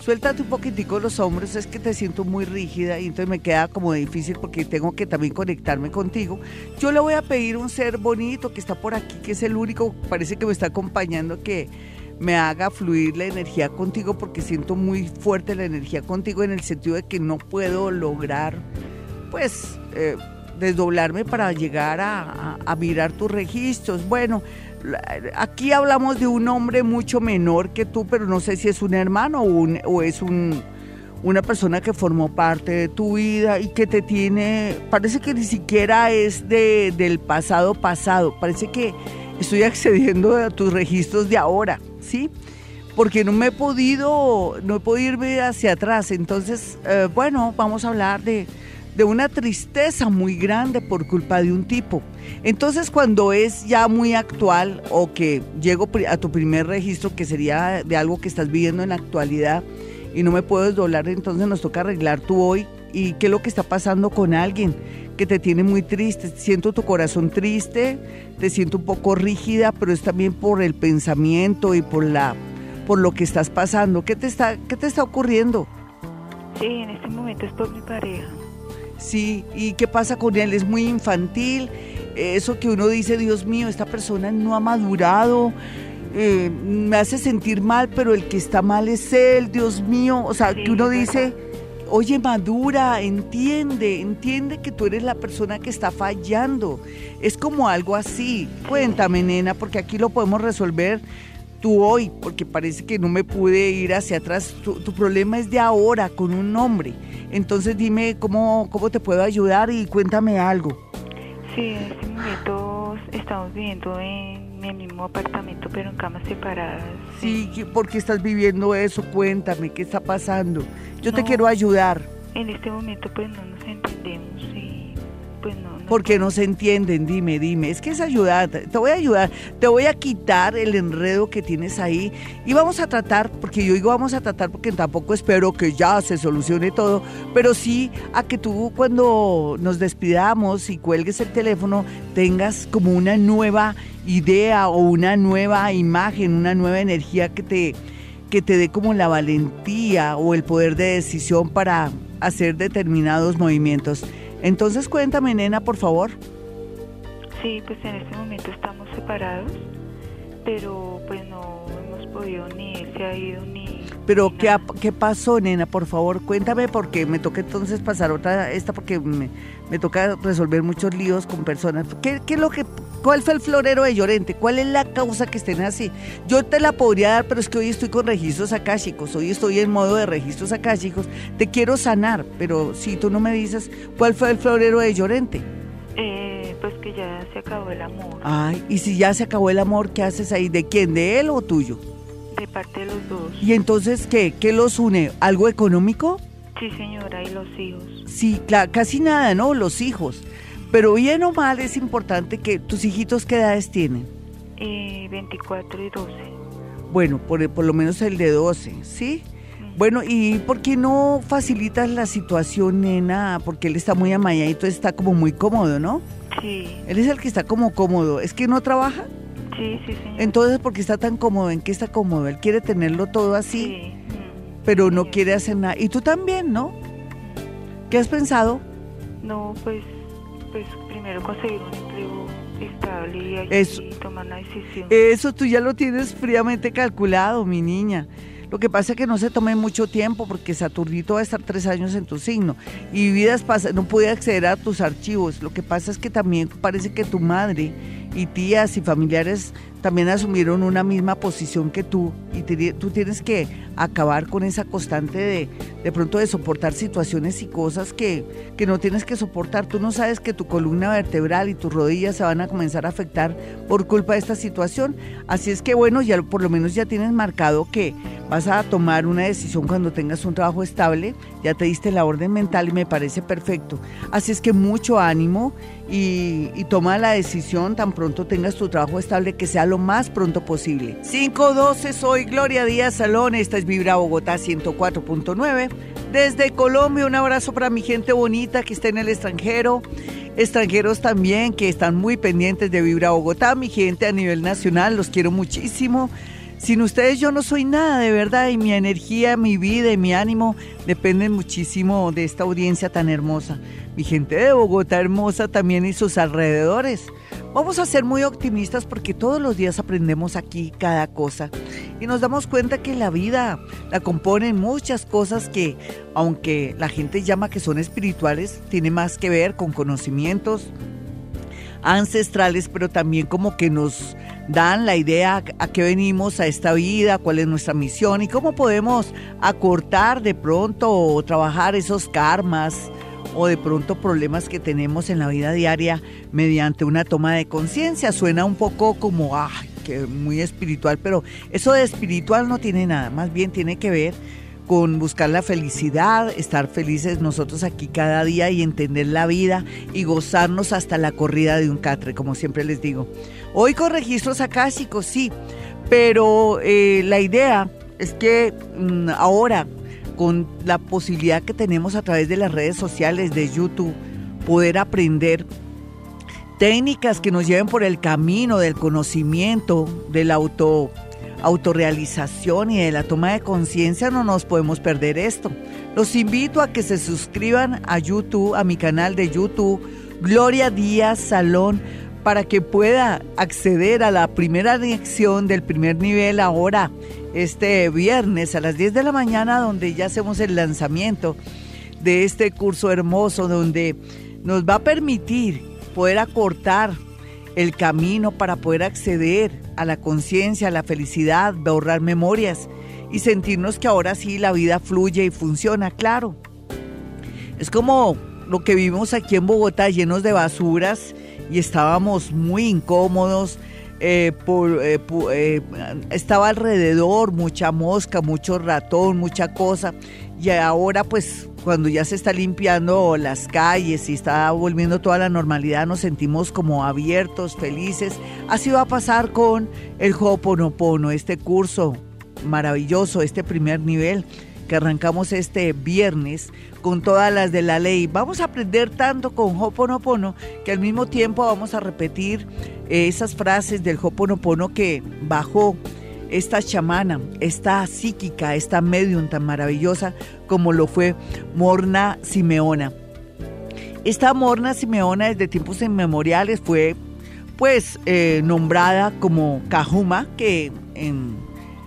suéltate un poquitico los hombros, es que te siento muy rígida y entonces me queda como difícil porque tengo que también conectarme contigo. Yo le voy a pedir un ser bonito que está por aquí, que es el único, parece que me está acompañando, que me haga fluir la energía contigo porque siento muy fuerte la energía contigo en el sentido de que no puedo lograr, pues, eh, desdoblarme para llegar a, mirar tus registros. Bueno, aquí hablamos de un hombre mucho menor que tú, pero no sé si es un hermano o, es un, una persona que formó parte de tu vida y que te tiene, parece que ni siquiera es de, del pasado pasado, parece que estoy *laughs* accediendo a tus registros de ahora, ¿sí? Porque no me he podido, no he podido irme hacia atrás, entonces, eh, bueno, vamos a hablar de de una tristeza muy grande por culpa de un tipo. Entonces cuando es ya muy actual o que llego a tu primer registro, que sería de algo que estás viviendo en la actualidad y no me puedo desdoblar, entonces nos toca arreglar tú hoy y qué es lo que está pasando con alguien que te tiene muy triste. Siento tu corazón triste, te siento un poco rígida, pero es también por el pensamiento y por la por lo que estás pasando. ¿Qué te está qué te está ocurriendo? Sí, en este momento es por mi pareja. Sí, ¿y qué pasa con él? Es muy infantil. Eso que uno dice, Dios mío, esta persona no ha madurado. Eh, me hace sentir mal, pero el que está mal es él, Dios mío. O sea, que uno dice, oye, madura, entiende, entiende que tú eres la persona que está fallando. Es como algo así. Cuéntame, nena, porque aquí lo podemos resolver tú hoy, porque parece que no me pude ir hacia atrás. Tu, tu problema es de ahora, con un hombre. Entonces dime cómo, cómo te puedo ayudar y cuéntame algo. Sí, en este momento estamos viviendo en el mismo apartamento, pero en camas separadas. Sí, ¿por qué estás viviendo eso? Cuéntame, ¿qué está pasando? Yo te quiero ayudar. En este momento pues no nos entendemos y pues no porque no se entienden, dime, dime. Es que es ayudar, te voy a ayudar, te voy a quitar el enredo que tienes ahí. Y vamos a tratar, porque yo digo vamos a tratar porque tampoco espero que ya se solucione todo, pero sí a que tú cuando nos despidamos y cuelgues el teléfono tengas como una nueva idea o una nueva imagen, una nueva energía que te, que te dé como la valentía o el poder de decisión para hacer determinados movimientos. Entonces cuéntame, nena, por favor. Sí, pues en este momento estamos separados, pero pues no hemos podido ni él se ha ido ni... Pero ¿qué, ¿qué pasó, nena? Por favor, cuéntame porque me toca entonces pasar otra esta porque me, me toca resolver muchos líos con personas. ¿Qué, qué es lo que, ¿Cuál fue el florero de Llorente? ¿Cuál es la causa que estén así? Yo te la podría dar, pero es que hoy estoy con registros akáshicos, hoy estoy en modo de registros akáshicos. Te quiero sanar, pero si tú no me dices cuál fue el florero de Llorente. Eh, pues que ya se acabó el amor. Ay, y si ya se acabó el amor, ¿qué haces ahí? ¿De quién? ¿De él o tuyo? De parte de los dos. ¿Y entonces qué? ¿Qué los une? ¿Algo económico? Sí, señora, y los hijos. Sí, claro, casi nada, ¿no? Los hijos. Pero bien o mal es importante que tus hijitos qué edades tienen. Eh, 24 y 12. Bueno, por, por lo menos el de 12, ¿sí? Bueno, ¿y por qué no facilitas la situación, nena? Porque él está muy amayadito, está como muy cómodo, ¿no? Sí, Él es el que está como cómodo. ¿Es que no trabaja? sí, sí, señora. Entonces, ¿por qué está tan cómodo? ¿En qué está cómodo? Él quiere tenerlo todo así, Sí. pero no Sí. quiere hacer nada. Y tú también, ¿no? ¿Qué has pensado? No, pues, pues primero conseguir un empleo estable y Eso. tomar una decisión. Eso tú ya lo tienes fríamente calculado, mi niña. Lo que pasa es que no se tome mucho tiempo porque Saturnito va a estar tres años en tu signo y vidas pasadas no puede acceder a tus archivos. Lo que pasa es que también parece que tu madre y tías y familiares también asumieron una misma posición que tú y te- tú tienes que acabar con esa constante de de pronto de soportar situaciones y cosas que, que no tienes que soportar. Tú no sabes que tu columna vertebral y tus rodillas se van a comenzar a afectar por culpa de esta situación. Así es que bueno, ya por lo menos ya tienes marcado que vas a tomar una decisión cuando tengas un trabajo estable. Ya te diste la orden mental y me parece perfecto. Así es que mucho ánimo y, toma la decisión tan pronto tengas tu trabajo estable que sea lo más pronto posible. 512 soy Gloria Díaz Salón, esta es Vibra Bogotá 104.9. Desde Colombia un abrazo para mi gente bonita que está en el extranjero, extranjeros también que están muy pendientes de Vibra Bogotá, mi gente a nivel nacional, los quiero muchísimo. Sin ustedes yo no soy nada, de verdad, y mi energía, mi vida y mi ánimo dependen muchísimo de esta audiencia tan hermosa. Mi gente de Bogotá hermosa también y sus alrededores. Vamos a ser muy optimistas porque todos los días aprendemos aquí cada cosa y nos damos cuenta que la vida la componen muchas cosas que, aunque la gente llama que son espirituales, tiene más que ver con conocimientos, ancestrales, pero también como que nos dan la idea a qué venimos a esta vida, cuál es nuestra misión y cómo podemos acortar de pronto o trabajar esos karmas o de pronto problemas que tenemos en la vida diaria mediante una toma de conciencia. Suena un poco como, ay, que muy espiritual, pero eso de espiritual no tiene nada, más bien tiene que ver con buscar la felicidad, estar felices nosotros aquí cada día y entender la vida y gozarnos hasta la corrida de un catre, como siempre les digo. Hoy con registros akáshicos, sí, pero eh, la idea es que mm, ahora, con la posibilidad que tenemos a través de las redes sociales, de YouTube, poder aprender técnicas que nos lleven por el camino del conocimiento, del auto autorrealización y de la toma de conciencia, no nos podemos perder esto. Los invito a que se suscriban a YouTube, a mi canal de YouTube, Gloria Díaz Salón, para que pueda acceder a la primera lección del primer nivel ahora, este viernes a las 10 de la mañana, donde ya hacemos el lanzamiento de este curso hermoso, donde nos va a permitir poder acortar el camino para poder acceder a la conciencia, a la felicidad, borrar memorias y sentirnos que ahora sí la vida fluye y funciona, claro. Es como lo que vimos aquí en Bogotá llenos de basuras y estábamos muy incómodos. eh, eh, eh, estaba alrededor mucha mosca, mucho ratón, mucha cosa. Y ahora pues cuando ya se está limpiando las calles y está volviendo toda la normalidad, nos sentimos como abiertos, felices. Así va a pasar con el Ho'oponopono, este curso maravilloso, este primer nivel que arrancamos este viernes con todas las de la ley. Vamos a aprender tanto con Ho'oponopono que al mismo tiempo vamos a repetir esas frases del Ho'oponopono que bajó esta chamana, esta psíquica, esta medium tan maravillosa como lo fue Morna Simeona. Esta Morna Simeona desde tiempos inmemoriales fue pues eh, nombrada como Cajuma, que en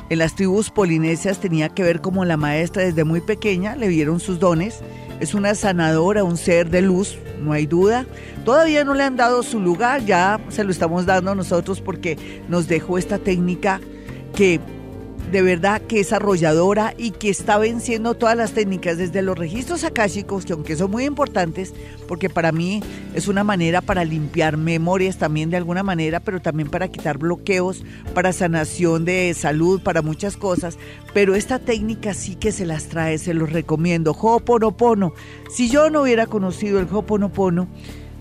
las tribus polinesias tenía que ver como la maestra desde muy pequeña, le vieron sus dones. Es una sanadora, un ser de luz, no hay duda. Todavía no le han dado su lugar, ya se lo estamos dando nosotros porque nos dejó esta técnica que de verdad que es arrolladora y que está venciendo todas las técnicas desde los registros akáshicos, que aunque son muy importantes, porque para mí es una manera para limpiar memorias también de alguna manera, pero también para quitar bloqueos, para sanación de salud, para muchas cosas, pero esta técnica sí que se las trae, se los recomiendo. Ho'oponopono. Si yo no hubiera conocido el Ho'oponopono,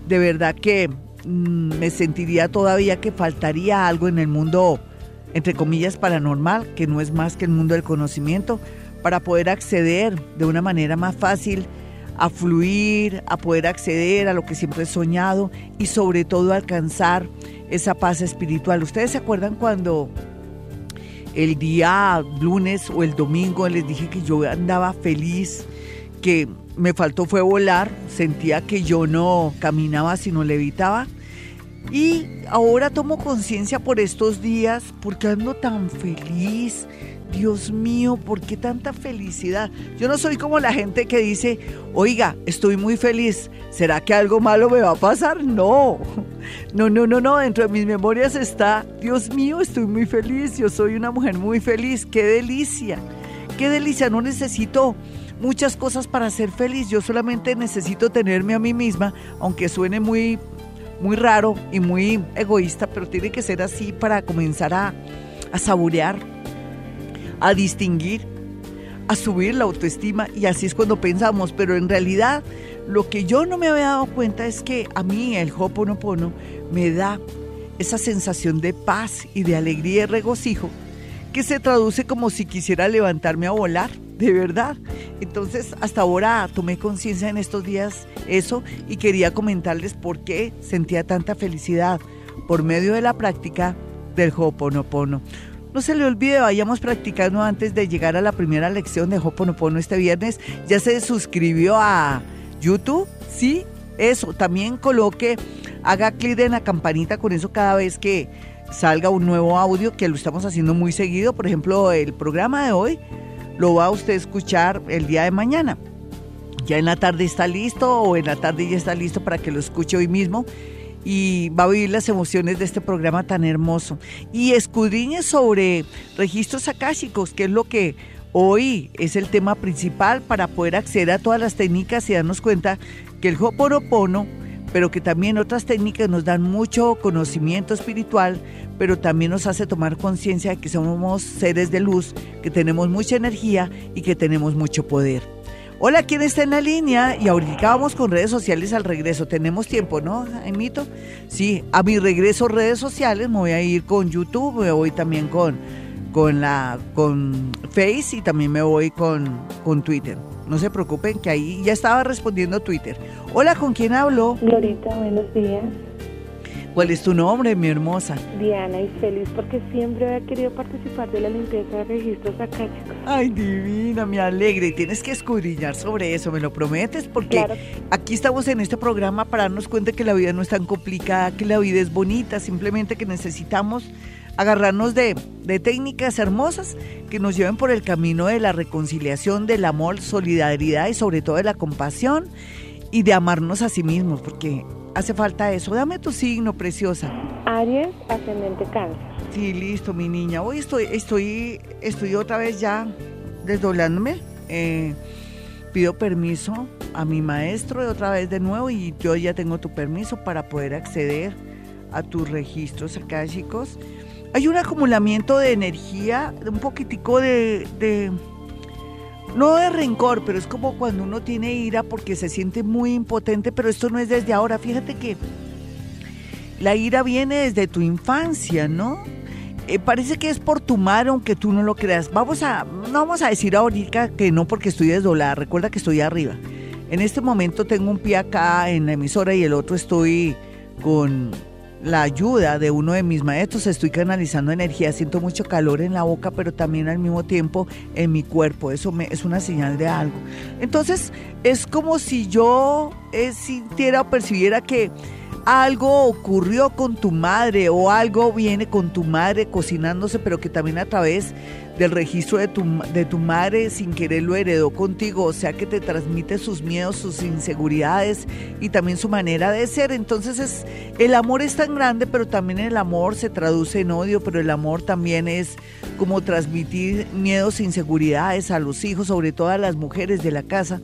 de verdad que mm, me sentiría todavía que faltaría algo en el mundo entre comillas, paranormal, que no es más que el mundo del conocimiento, para poder acceder de una manera más fácil a fluir, a poder acceder a lo que siempre he soñado y sobre todo alcanzar esa paz espiritual. ¿Ustedes se acuerdan cuando el día lunes o el domingo les dije que yo andaba feliz, que me faltó fue volar, sentía que yo no caminaba sino levitaba? Y ahora tomo conciencia por estos días porque ando tan feliz. Dios mío, ¿por qué tanta felicidad? Yo no soy como la gente que dice, oiga, estoy muy feliz, ¿será que algo malo me va a pasar? No, no, no, no, no, dentro de mis memorias está, Dios mío, estoy muy feliz, yo soy una mujer muy feliz, qué delicia, qué delicia, no necesito muchas cosas para ser feliz, yo solamente necesito tenerme a mí misma, aunque suene muy muy raro y muy egoísta, pero tiene que ser así para comenzar a, saborear, a distinguir, a subir la autoestima y así es cuando pensamos, pero en realidad lo que yo no me había dado cuenta es que a mí el Hoponopono me da esa sensación de paz y de alegría y regocijo que se traduce como si quisiera levantarme a volar, de verdad. Entonces, hasta ahora tomé conciencia en estos días eso y quería comentarles por qué sentía tanta felicidad por medio de la práctica del Ho'oponopono. No se le olvide, vayamos practicando antes de llegar a la primera lección de Ho'oponopono este viernes. Ya se suscribió a YouTube, ¿sí? Eso, también coloque, haga clic en la campanita con eso cada vez que salga un nuevo audio, que lo estamos haciendo muy seguido. Por ejemplo, el programa de hoy lo va a usted escuchar el día de mañana. Ya en la tarde está listo o en la tarde ya está listo para que lo escuche hoy mismo y va a vivir las emociones de este programa tan hermoso. Y escudriñe sobre registros akáshicos, que es lo que hoy es el tema principal para poder acceder a todas las técnicas y darnos cuenta que el Ho'oponopono, pero que también otras técnicas nos dan mucho conocimiento espiritual, pero también nos hace tomar conciencia de que somos seres de luz, que tenemos mucha energía y que tenemos mucho poder. Hola, ¿quién está en la línea? Y ahorita vamos con redes sociales al regreso. Tenemos tiempo, ¿no, Jaimito? Sí, a mi regreso redes sociales me voy a ir con YouTube, me voy también con, con, la, con Face y también me voy con, con Twitter. No se preocupen que ahí ya estaba respondiendo Twitter. Hola, ¿con quién hablo? Glorita, buenos días. ¿Cuál es tu nombre, mi hermosa? Diana, y feliz porque siempre había querido participar de la limpieza de registros acá, Ay, divina, me alegra. Y tienes que escudriñar sobre eso, ¿me lo prometes? Porque aquí estamos en este programa para darnos cuenta que la vida no es tan complicada, que la vida es bonita, simplemente que necesitamos agarrarnos de, de técnicas hermosas que nos lleven por el camino de la reconciliación, del amor, solidaridad y sobre todo de la compasión y de amarnos a sí mismos, porque hace falta eso. Dame tu signo, preciosa. Aries, ascendente cáncer. Sí, listo, mi niña. Hoy estoy, estoy, estoy otra vez ya desdoblándome. Eh, pido permiso a mi maestro de otra vez de nuevo y yo ya tengo tu permiso para poder acceder a tus registros acá, chicos. Hay un acumulamiento de energía, un poquitico de no de rencor, pero es como cuando uno tiene ira porque se siente muy impotente, pero esto no es desde ahora. Fíjate que la ira viene desde tu infancia, ¿no? Eh, parece que es por tu madre, aunque tú no lo creas. Vamos a, no vamos a decir ahorita que no porque estoy desdoblada. Recuerda que estoy arriba. En este momento tengo un pie acá en la emisora y el otro estoy con la ayuda de uno de mis maestros, estoy canalizando energía, siento mucho calor en la boca, pero también al mismo tiempo en mi cuerpo, eso me, es una señal de algo. Entonces, es como si yo eh, sintiera o percibiera que algo ocurrió con tu madre o algo viene con tu madre cocinándose, pero que también a través del registro de tu, de tu madre sin querer lo heredó contigo, o sea que te transmite sus miedos, sus inseguridades y también su manera de ser. Entonces es, el amor es tan grande, pero también el amor se traduce en odio, pero el amor también es como transmitir miedos e inseguridades a los hijos, sobre todo a las mujeres de la casa.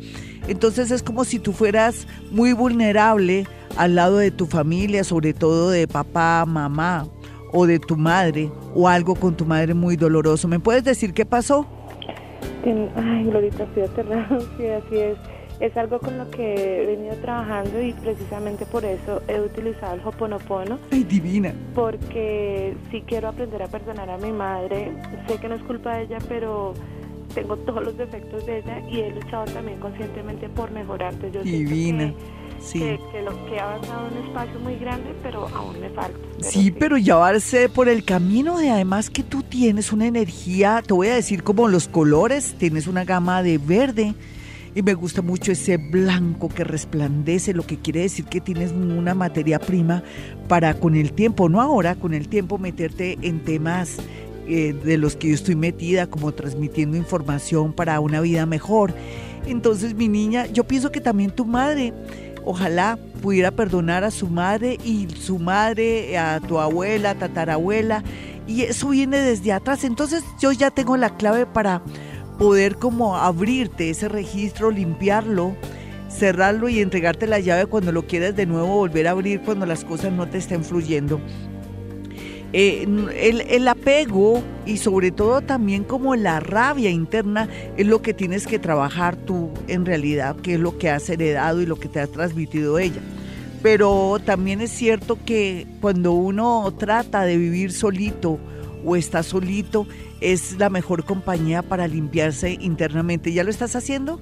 Entonces es como si tú fueras muy vulnerable al lado de tu familia, sobre todo de papá, mamá o de tu madre o algo con tu madre muy doloroso. ¿Me puedes decir qué pasó? Ay, Glorita, estoy aterrada, *laughs* sí, así es. Es algo con lo que he venido trabajando y precisamente por eso he utilizado el Hoponopono. Ay, divina. Porque sí quiero aprender a perdonar a mi madre. Sé que no es culpa de ella, pero tengo todos los defectos de ella y he luchado también conscientemente por mejorarte. Yo divina. Sí. Que, lo que he avanzado en un espacio muy grande, pero aún me falta. sí, pero llevarse por el camino de además que tú tienes una energía, te voy a decir como los colores, tienes una gama de verde y me gusta mucho ese blanco que resplandece, lo que quiere decir que tienes una materia prima para con el tiempo, no ahora, con el tiempo meterte en temas eh, de los que yo estoy metida, como transmitiendo información para una vida mejor. Entonces, mi niña, yo pienso que también tu madre ojalá pudiera perdonar a su madre y su madre, a tu abuela, tatarabuela, y eso viene desde atrás. Entonces yo ya tengo la clave para poder como abrirte ese registro, limpiarlo, cerrarlo y entregarte la llave cuando lo quieras de nuevo volver a abrir cuando las cosas no te estén fluyendo. Eh, el, apego y sobre todo también como la rabia interna es lo que tienes que trabajar tú en realidad, que es lo que has heredado y lo que te ha transmitido ella. Pero también es cierto que cuando uno trata de vivir solito o está solito, es la mejor compañía para limpiarse internamente. ¿Ya lo estás haciendo?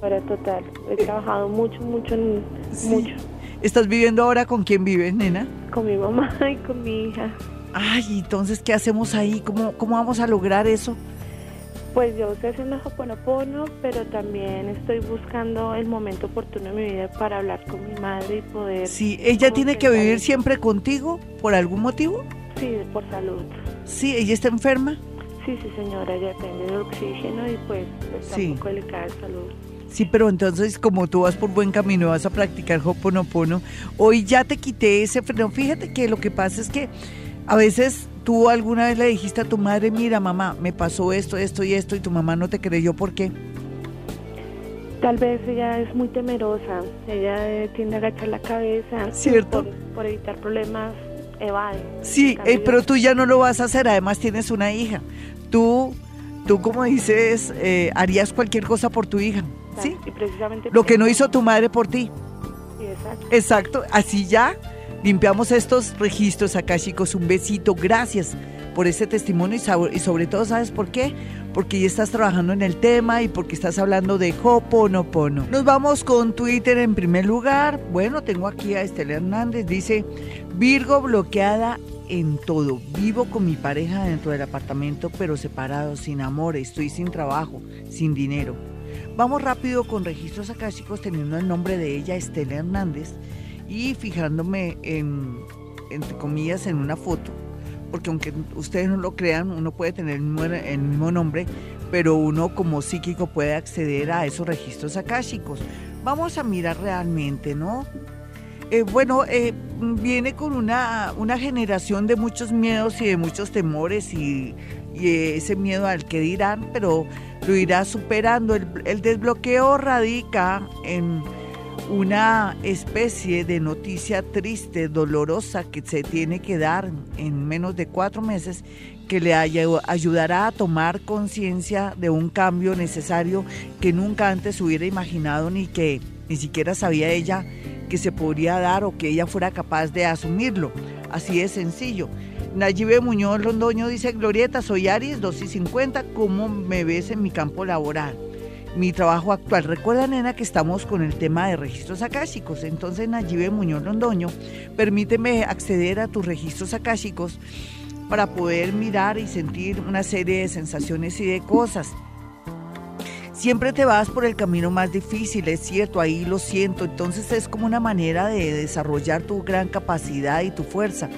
Para total. He trabajado mucho, mucho, mucho. ¿Estás viviendo ahora con quién vives, nena? Con mi mamá *laughs* y con mi hija. Ay, entonces, ¿qué hacemos ahí? ¿Cómo, cómo vamos a lograr eso? Pues yo estoy haciendo Hoponopono, pero también estoy buscando el momento oportuno en mi vida para hablar con mi madre y poder... Sí, ¿ella tiene que vivir siempre contigo por algún motivo? Sí, por salud. Sí, ¿ella está enferma? Sí, sí, señora, ella depende del oxígeno y pues está un poco delicada de salud. Sí, pero entonces como tú vas por buen camino, vas a practicar Hoponopono, hoy ya te quité ese freno. Fíjate que lo que pasa es que a veces tú alguna vez le dijiste a tu madre, mira mamá, me pasó esto, esto y esto, y tu mamá no te creyó, ¿por qué? Tal vez ella es muy temerosa, ella eh, tiende a agachar la cabeza. ¿Cierto? Por, evitar problemas, evade. Sí, eh, pero tú ya no lo vas a hacer, además tienes una hija. Tú, tú como dices, eh, harías cualquier cosa por tu hija, ¿sí? Y precisamente lo que no hizo tu madre por ti. Sí, exacto. Exacto, así ya limpiamos estos registros acá, chicos. Un besito, gracias por ese testimonio y, sobre todo, ¿sabes por qué? Porque ya estás trabajando en el tema y porque estás hablando de Hoponopono. Nos vamos con Twitter en primer lugar. Bueno, tengo aquí a Estela Hernández. Dice, Virgo bloqueada en todo. Vivo con mi pareja dentro del apartamento, pero separado, sin amor, estoy sin trabajo, sin dinero. Vamos rápido con registros acá, chicos, teniendo el nombre de ella, Estela Hernández y fijándome en, entre comillas, en una foto, porque aunque ustedes no lo crean, uno puede tener el mismo, nombre, pero uno como psíquico puede acceder a esos registros akáshicos. Vamos a mirar realmente, ¿no? Eh, bueno, eh, viene con una, una, generación de muchos miedos y de muchos temores y, ese miedo al que dirán, pero lo irá superando. el desbloqueo radica en una especie de noticia triste, dolorosa, que se tiene que dar en menos de cuatro meses, que le ayudará a tomar conciencia de un cambio necesario que nunca antes hubiera imaginado ni que ni siquiera sabía ella que se podría dar o que ella fuera capaz de asumirlo. Así de sencillo. Nayibe Muñoz Londoño dice, Glorieta, soy Aries, 2 y 50, ¿cómo me ves en mi campo laboral? Mi trabajo actual. Recuerda, nena, que estamos con el tema de registros akáshicos. Entonces, Nayibe Muñoz Londoño, permíteme acceder a tus registros akáshicos para poder mirar y sentir una serie de sensaciones y de cosas. Siempre te vas por el camino más difícil, es cierto, ahí lo siento. Entonces es como una manera de desarrollar tu gran capacidad y tu fuerza.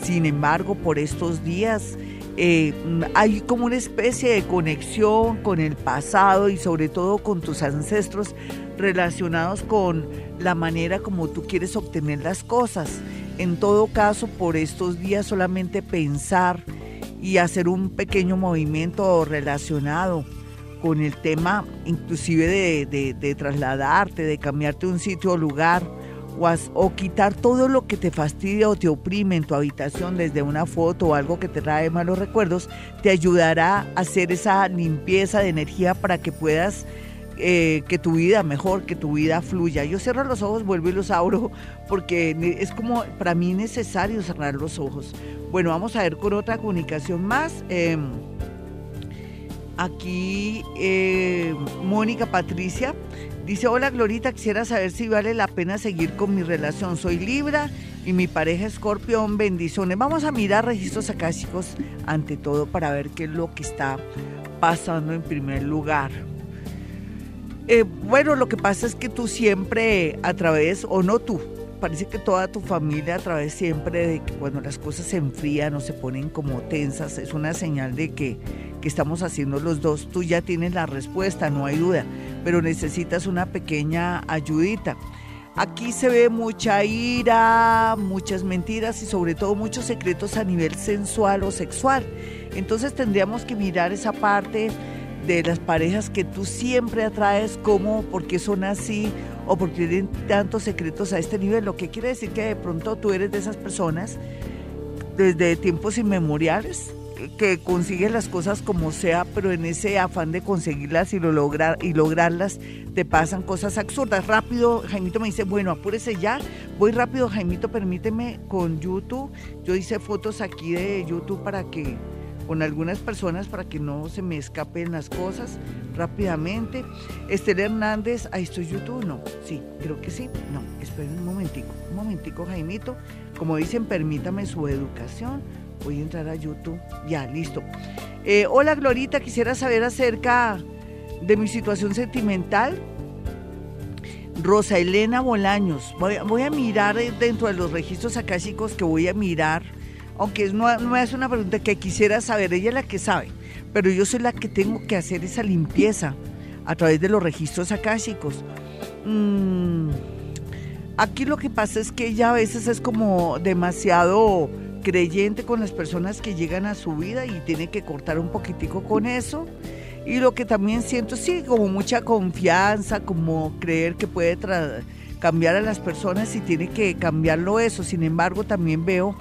Sin embargo, por estos días eh, hay como una especie de conexión con el pasado y sobre todo con tus ancestros relacionados con la manera como tú quieres obtener las cosas. En todo caso, por estos días solamente pensar y hacer un pequeño movimiento relacionado con el tema inclusive de, trasladarte, de cambiarte un sitio o lugar, o, quitar todo lo que te fastidia o te oprime en tu habitación desde una foto o algo que te trae malos recuerdos, te ayudará a hacer esa limpieza de energía para que puedas eh, que tu vida mejor, que tu vida fluya. Yo cierro los ojos, vuelvo y los abro, porque es como para mí necesario cerrar los ojos. Bueno, vamos a ver con otra comunicación más. Em, Aquí eh, Mónica Patricia dice, hola Glorita, quisiera saber si vale la pena seguir con mi relación. Soy Libra y mi pareja Escorpión, bendiciones. Vamos a mirar registros chicos ante todo para ver qué es lo que está pasando en primer lugar. Eh, bueno, lo que pasa es que tú siempre a través, o no tú, parece que toda tu familia a través siempre de que cuando las cosas se enfrían o se ponen como tensas, es una señal de que, que estamos haciendo los dos. Tú ya tienes la respuesta, no hay duda, pero necesitas una pequeña ayudita. Aquí se ve mucha ira, muchas mentiras y sobre todo muchos secretos a nivel sensual o sexual. Entonces tendríamos que mirar esa parte de las parejas que tú siempre atraes, como porque son así o porque tienen tantos secretos a este nivel, lo que quiere decir que de pronto tú eres de esas personas desde tiempos inmemoriales que consigues las cosas como sea, pero en ese afán de conseguirlas y, lo lograr, y lograrlas te pasan cosas absurdas. Rápido, Jaimito me dice, bueno, apúrese ya, voy rápido, Jaimito, permíteme con YouTube. Yo hice fotos aquí de YouTube para que con algunas personas para que no se me escapen las cosas rápidamente. Esther Hernández, ahí estoy YouTube, no, sí, creo que sí, no, esperen un momentico, un momentico Jaimito, como dicen, permítame su educación, voy a entrar a YouTube, ya, listo. Eh, hola Glorita, quisiera saber acerca de mi situación sentimental. Rosa Elena Bolaños, voy, a mirar dentro de los registros chicos que voy a mirar aunque no, no es una pregunta que quisiera saber, ella es la que sabe, pero yo soy la que tengo que hacer esa limpieza a través de los registros akáshicos. Mm, aquí lo que pasa es que ella a veces es como demasiado creyente con las personas que llegan a su vida y tiene que cortar un poquitico con eso. Y lo que también siento, sí, como mucha confianza, como creer que puede cambiar a las personas y tiene que cambiarlo eso. Sin embargo, también veo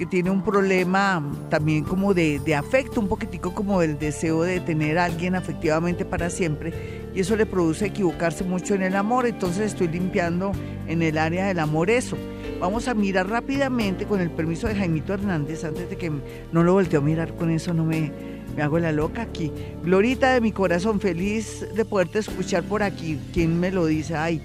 que tiene un problema también como de, afecto, un poquitico como el deseo de tener a alguien afectivamente para siempre y eso le produce equivocarse mucho en el amor, entonces estoy limpiando en el área del amor eso. Vamos a mirar rápidamente con el permiso de Jaimito Hernández, antes de que no lo volteo a mirar con eso, no me, me hago la loca aquí. Glorita de mi corazón, feliz de poderte escuchar por aquí. ¿Quién me lo dice? Ay,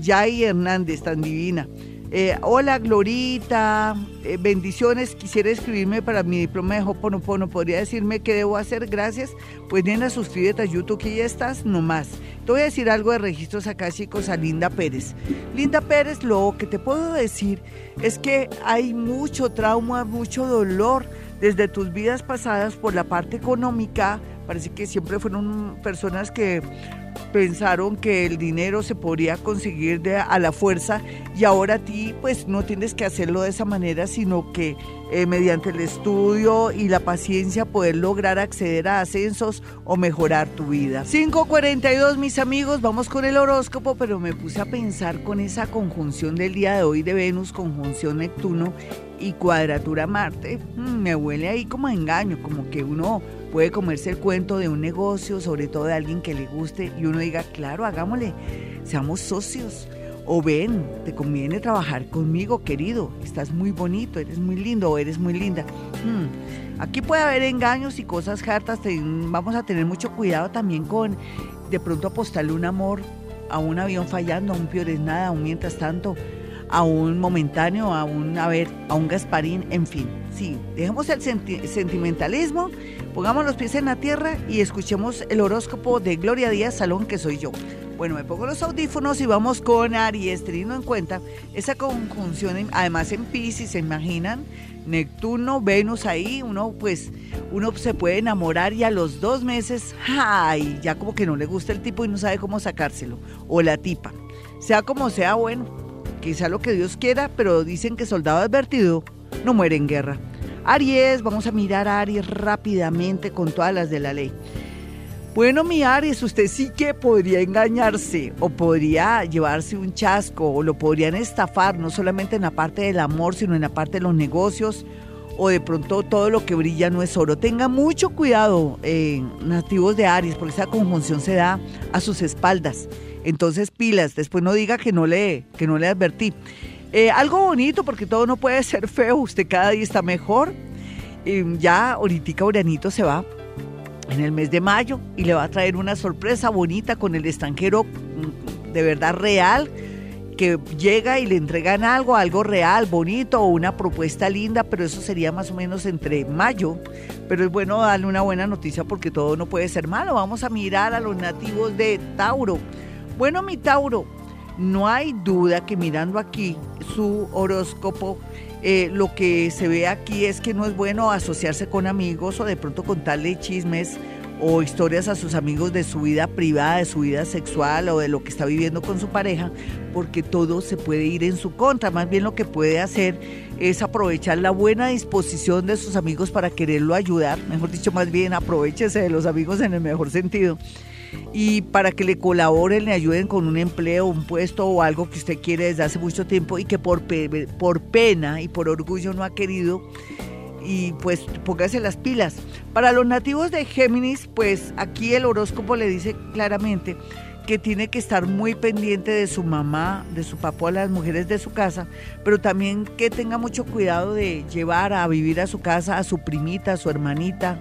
Yay Hernández, tan divina. Eh, hola Glorita, eh, bendiciones. Quisiera escribirme para mi diploma de Hoponopono. ¿Podría decirme qué debo hacer? Gracias. Pues nena, suscríbete a YouTube que ya estás nomás. Te voy a decir algo de registros acá, chicos, a Linda Pérez. Linda Pérez, lo que te puedo decir es que hay mucho trauma, mucho dolor desde tus vidas pasadas por la parte económica. Parece que siempre fueron personas que pensaron que el dinero se podría conseguir a la fuerza y ahora a ti pues no tienes que hacerlo de esa manera, sino que eh, mediante el estudio y la paciencia poder lograr acceder a ascensos o mejorar tu vida. 542 mis amigos, vamos con el horóscopo, pero me puse a pensar con esa conjunción del día de hoy de Venus, conjunción Neptuno y cuadratura Marte, mm, me huele ahí como engaño, como que uno puede comerse el cuento de un negocio, sobre todo de alguien que le guste, y uno diga, claro, hagámosle, seamos socios. O ven, te conviene trabajar conmigo, querido. Estás muy bonito, eres muy lindo o eres muy linda. Hmm, aquí puede haber engaños y cosas hartas. vamos a tener mucho cuidado también con de pronto apostarle un amor a un avión fallando, a un piores nada, a mientras tanto, a un momentáneo, a un, a ver, a un Gasparín, en fin. Sí, dejemos el sentimentalismo, pongamos los pies en la tierra y escuchemos el horóscopo de Gloria Díaz Salón, que soy yo. Bueno, me pongo los audífonos y vamos con Aries, teniendo en cuenta esa conjunción, además en Pisces, ¿se imaginan? Neptuno, Venus ahí, uno pues, uno se puede enamorar y a los dos meses, ¡ay! Ya como que no le gusta el tipo y no sabe cómo sacárselo, o la tipa. Sea como sea, bueno, quizá lo que Dios quiera, pero dicen que soldado advertido no muere en guerra. Aries, vamos a mirar a Aries rápidamente con todas las de la ley. Bueno, mi Aries, usted sí que podría engañarse o podría llevarse un chasco o lo podrían estafar, no solamente en la parte del amor, sino en la parte de los negocios o de pronto todo lo que brilla no es oro. Tenga mucho cuidado, eh, nativos de Aries, porque esa conjunción se da a sus espaldas. Entonces, pilas, después no diga que no le, que no le advertí. Eh, algo bonito, porque todo no puede *laughs* ser feo, usted cada día está mejor. ya ahorita Urianito se va en el mes de mayo y le va a traer una sorpresa bonita con el extranjero mm, de verdad real que llega y le entregan algo, algo real, bonito o una propuesta linda, pero eso sería más o menos entre mayo. Pero es bueno darle una buena noticia porque todo no puede ser malo. Vamos a mirar a los nativos de Tauro. Bueno, mi Tauro, no hay duda que mirando aquí su horóscopo, eh, lo que se ve aquí es que no es bueno asociarse con amigos o de pronto contarle chismes o historias a sus amigos de su vida privada, de su vida sexual o de lo que está viviendo con su pareja, porque todo se puede ir en su contra. Más bien lo que puede hacer es aprovechar la buena disposición de sus amigos para quererlo ayudar. Mejor dicho, más bien aprovechese de los amigos en el mejor sentido y para que le colaboren, le ayuden con un empleo, un puesto o algo que usted quiere desde hace mucho tiempo y que por, por pena y por orgullo no ha querido y pues póngase las pilas. Para los nativos de Géminis, pues aquí el horóscopo le dice claramente que tiene que estar muy pendiente de su mamá, de su papá, las mujeres de su casa, pero también que tenga mucho cuidado de llevar a vivir a su casa a su primita, a su hermanita,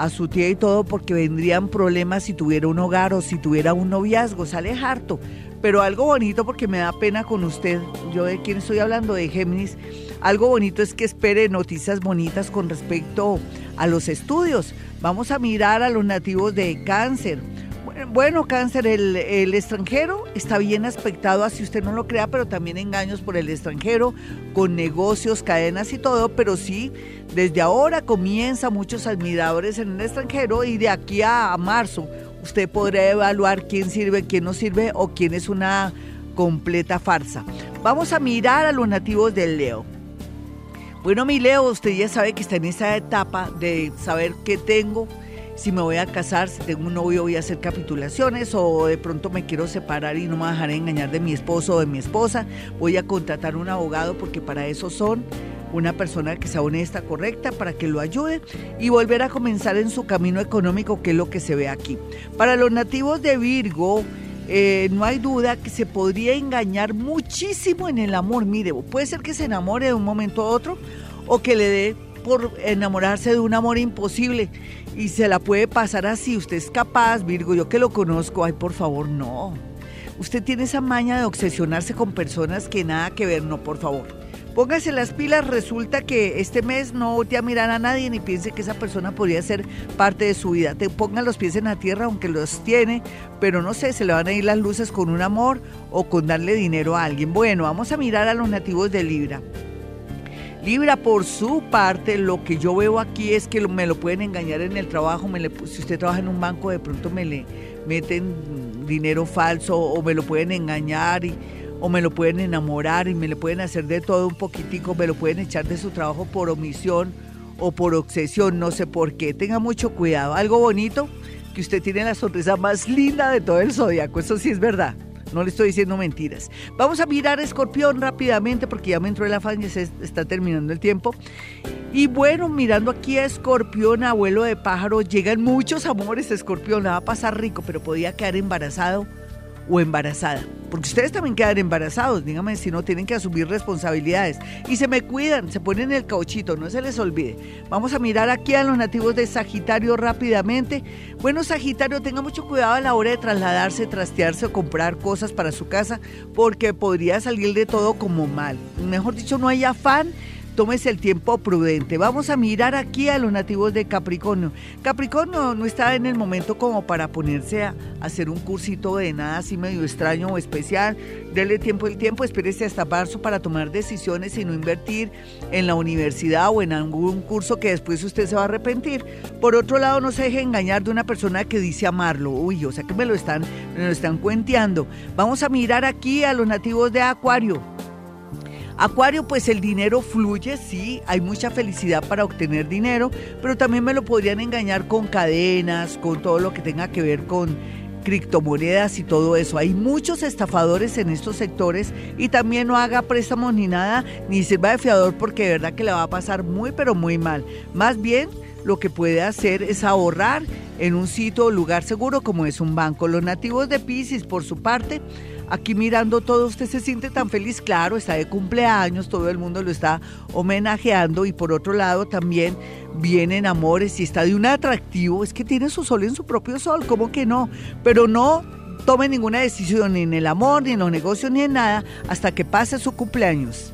a su tía y todo porque vendrían problemas si tuviera un hogar o si tuviera un noviazgo, sale harto. Pero algo bonito porque me da pena con usted, yo de quién estoy hablando, de Géminis, algo bonito es que espere noticias bonitas con respecto a los estudios. Vamos a mirar a los nativos de cáncer. Bueno, cáncer, el, extranjero está bien aspectado, así usted no lo crea, pero también engaños por el extranjero, con negocios, cadenas y todo, pero sí desde ahora comienza muchos admiradores en el extranjero y de aquí a, marzo usted podrá evaluar quién sirve, quién no sirve o quién es una completa farsa. Vamos a mirar a los nativos del Leo. Bueno, mi Leo, usted ya sabe que está en esa etapa de saber qué tengo, si me voy a casar, si tengo un novio voy a hacer capitulaciones o de pronto me quiero separar y no me dejaré engañar de mi esposo o de mi esposa, voy a contratar un abogado porque para eso son una persona que sea honesta, correcta, para que lo ayude y volver a comenzar en su camino económico, que es lo que se ve aquí. Para los nativos de Virgo, eh, no hay duda que se podría engañar muchísimo en el amor. Mire, puede ser que se enamore de un momento a otro o que le dé por enamorarse de un amor imposible y se la puede pasar así. Usted es capaz, Virgo, yo que lo conozco, ay, por favor, no. Usted tiene esa maña de obsesionarse con personas que nada que ver, no, por favor. Póngase las pilas, resulta que este mes no te a mirar a nadie ni piense que esa persona podría ser parte de su vida. Te pongan los pies en la tierra, aunque los tiene, pero no sé, se le van a ir las luces con un amor o con darle dinero a alguien. Bueno, vamos a mirar a los nativos de Libra. Libra, por su parte, lo que yo veo aquí es que me lo pueden engañar en el trabajo. Me le, si usted trabaja en un banco, de pronto me le meten dinero falso o me lo pueden engañar y o me lo pueden enamorar y me le pueden hacer de todo un poquitico, me lo pueden echar de su trabajo por omisión o por obsesión, no sé por qué. Tenga mucho cuidado. Algo bonito, que usted tiene la sonrisa más linda de todo el zodiaco, eso sí es verdad. No le estoy diciendo mentiras. Vamos a mirar a Escorpión rápidamente porque ya me entró el afán y se está terminando el tiempo. Y bueno, mirando aquí a Escorpión, abuelo de pájaro, llegan muchos amores. Escorpión, la va a pasar rico, pero podía quedar embarazado o embarazada. Porque ustedes también quedan embarazados, dígame si no tienen que asumir responsabilidades. Y se me cuidan, se ponen el cauchito, no se les olvide. Vamos a mirar aquí a los nativos de Sagitario rápidamente. Bueno, Sagitario, tenga mucho cuidado a la hora de trasladarse, trastearse o comprar cosas para su casa, porque podría salir de todo como mal. Mejor dicho, no hay afán tómese el tiempo prudente. Vamos a mirar aquí a los nativos de Capricornio. Capricornio no está en el momento como para ponerse a hacer un cursito de nada así medio extraño o especial. Dele tiempo el tiempo, espérese hasta marzo para tomar decisiones y no invertir en la universidad o en algún curso que después usted se va a arrepentir. Por otro lado, no se deje engañar de una persona que dice amarlo. Uy, o sea que me lo están, me lo están cuenteando. Vamos a mirar aquí a los nativos de Acuario. Acuario, pues el dinero fluye, sí, hay mucha felicidad para obtener dinero, pero también me lo podrían engañar con cadenas, con todo lo que tenga que ver con criptomonedas y todo eso. Hay muchos estafadores en estos sectores y también no haga préstamos ni nada, ni sirva de fiador porque de verdad que le va a pasar muy pero muy mal. Más bien lo que puede hacer es ahorrar en un sitio o lugar seguro como es un banco. Los nativos de Pisces, por su parte, Aquí mirando todo, usted se siente tan feliz, claro, está de cumpleaños, todo el mundo lo está homenajeando y por otro lado también vienen amores y está de un atractivo, es que tiene su sol en su propio sol, ¿cómo que no? Pero no tome ninguna decisión ni en el amor, ni en los negocios, ni en nada, hasta que pase su cumpleaños.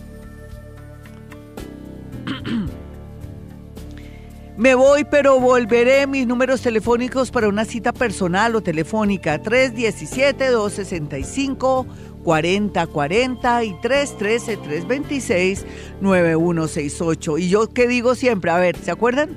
Me voy, pero volveré. Mis números telefónicos para una cita personal o telefónica 317-265-4040 y 313-326-9168. Y yo qué digo siempre, a ver, ¿se acuerdan?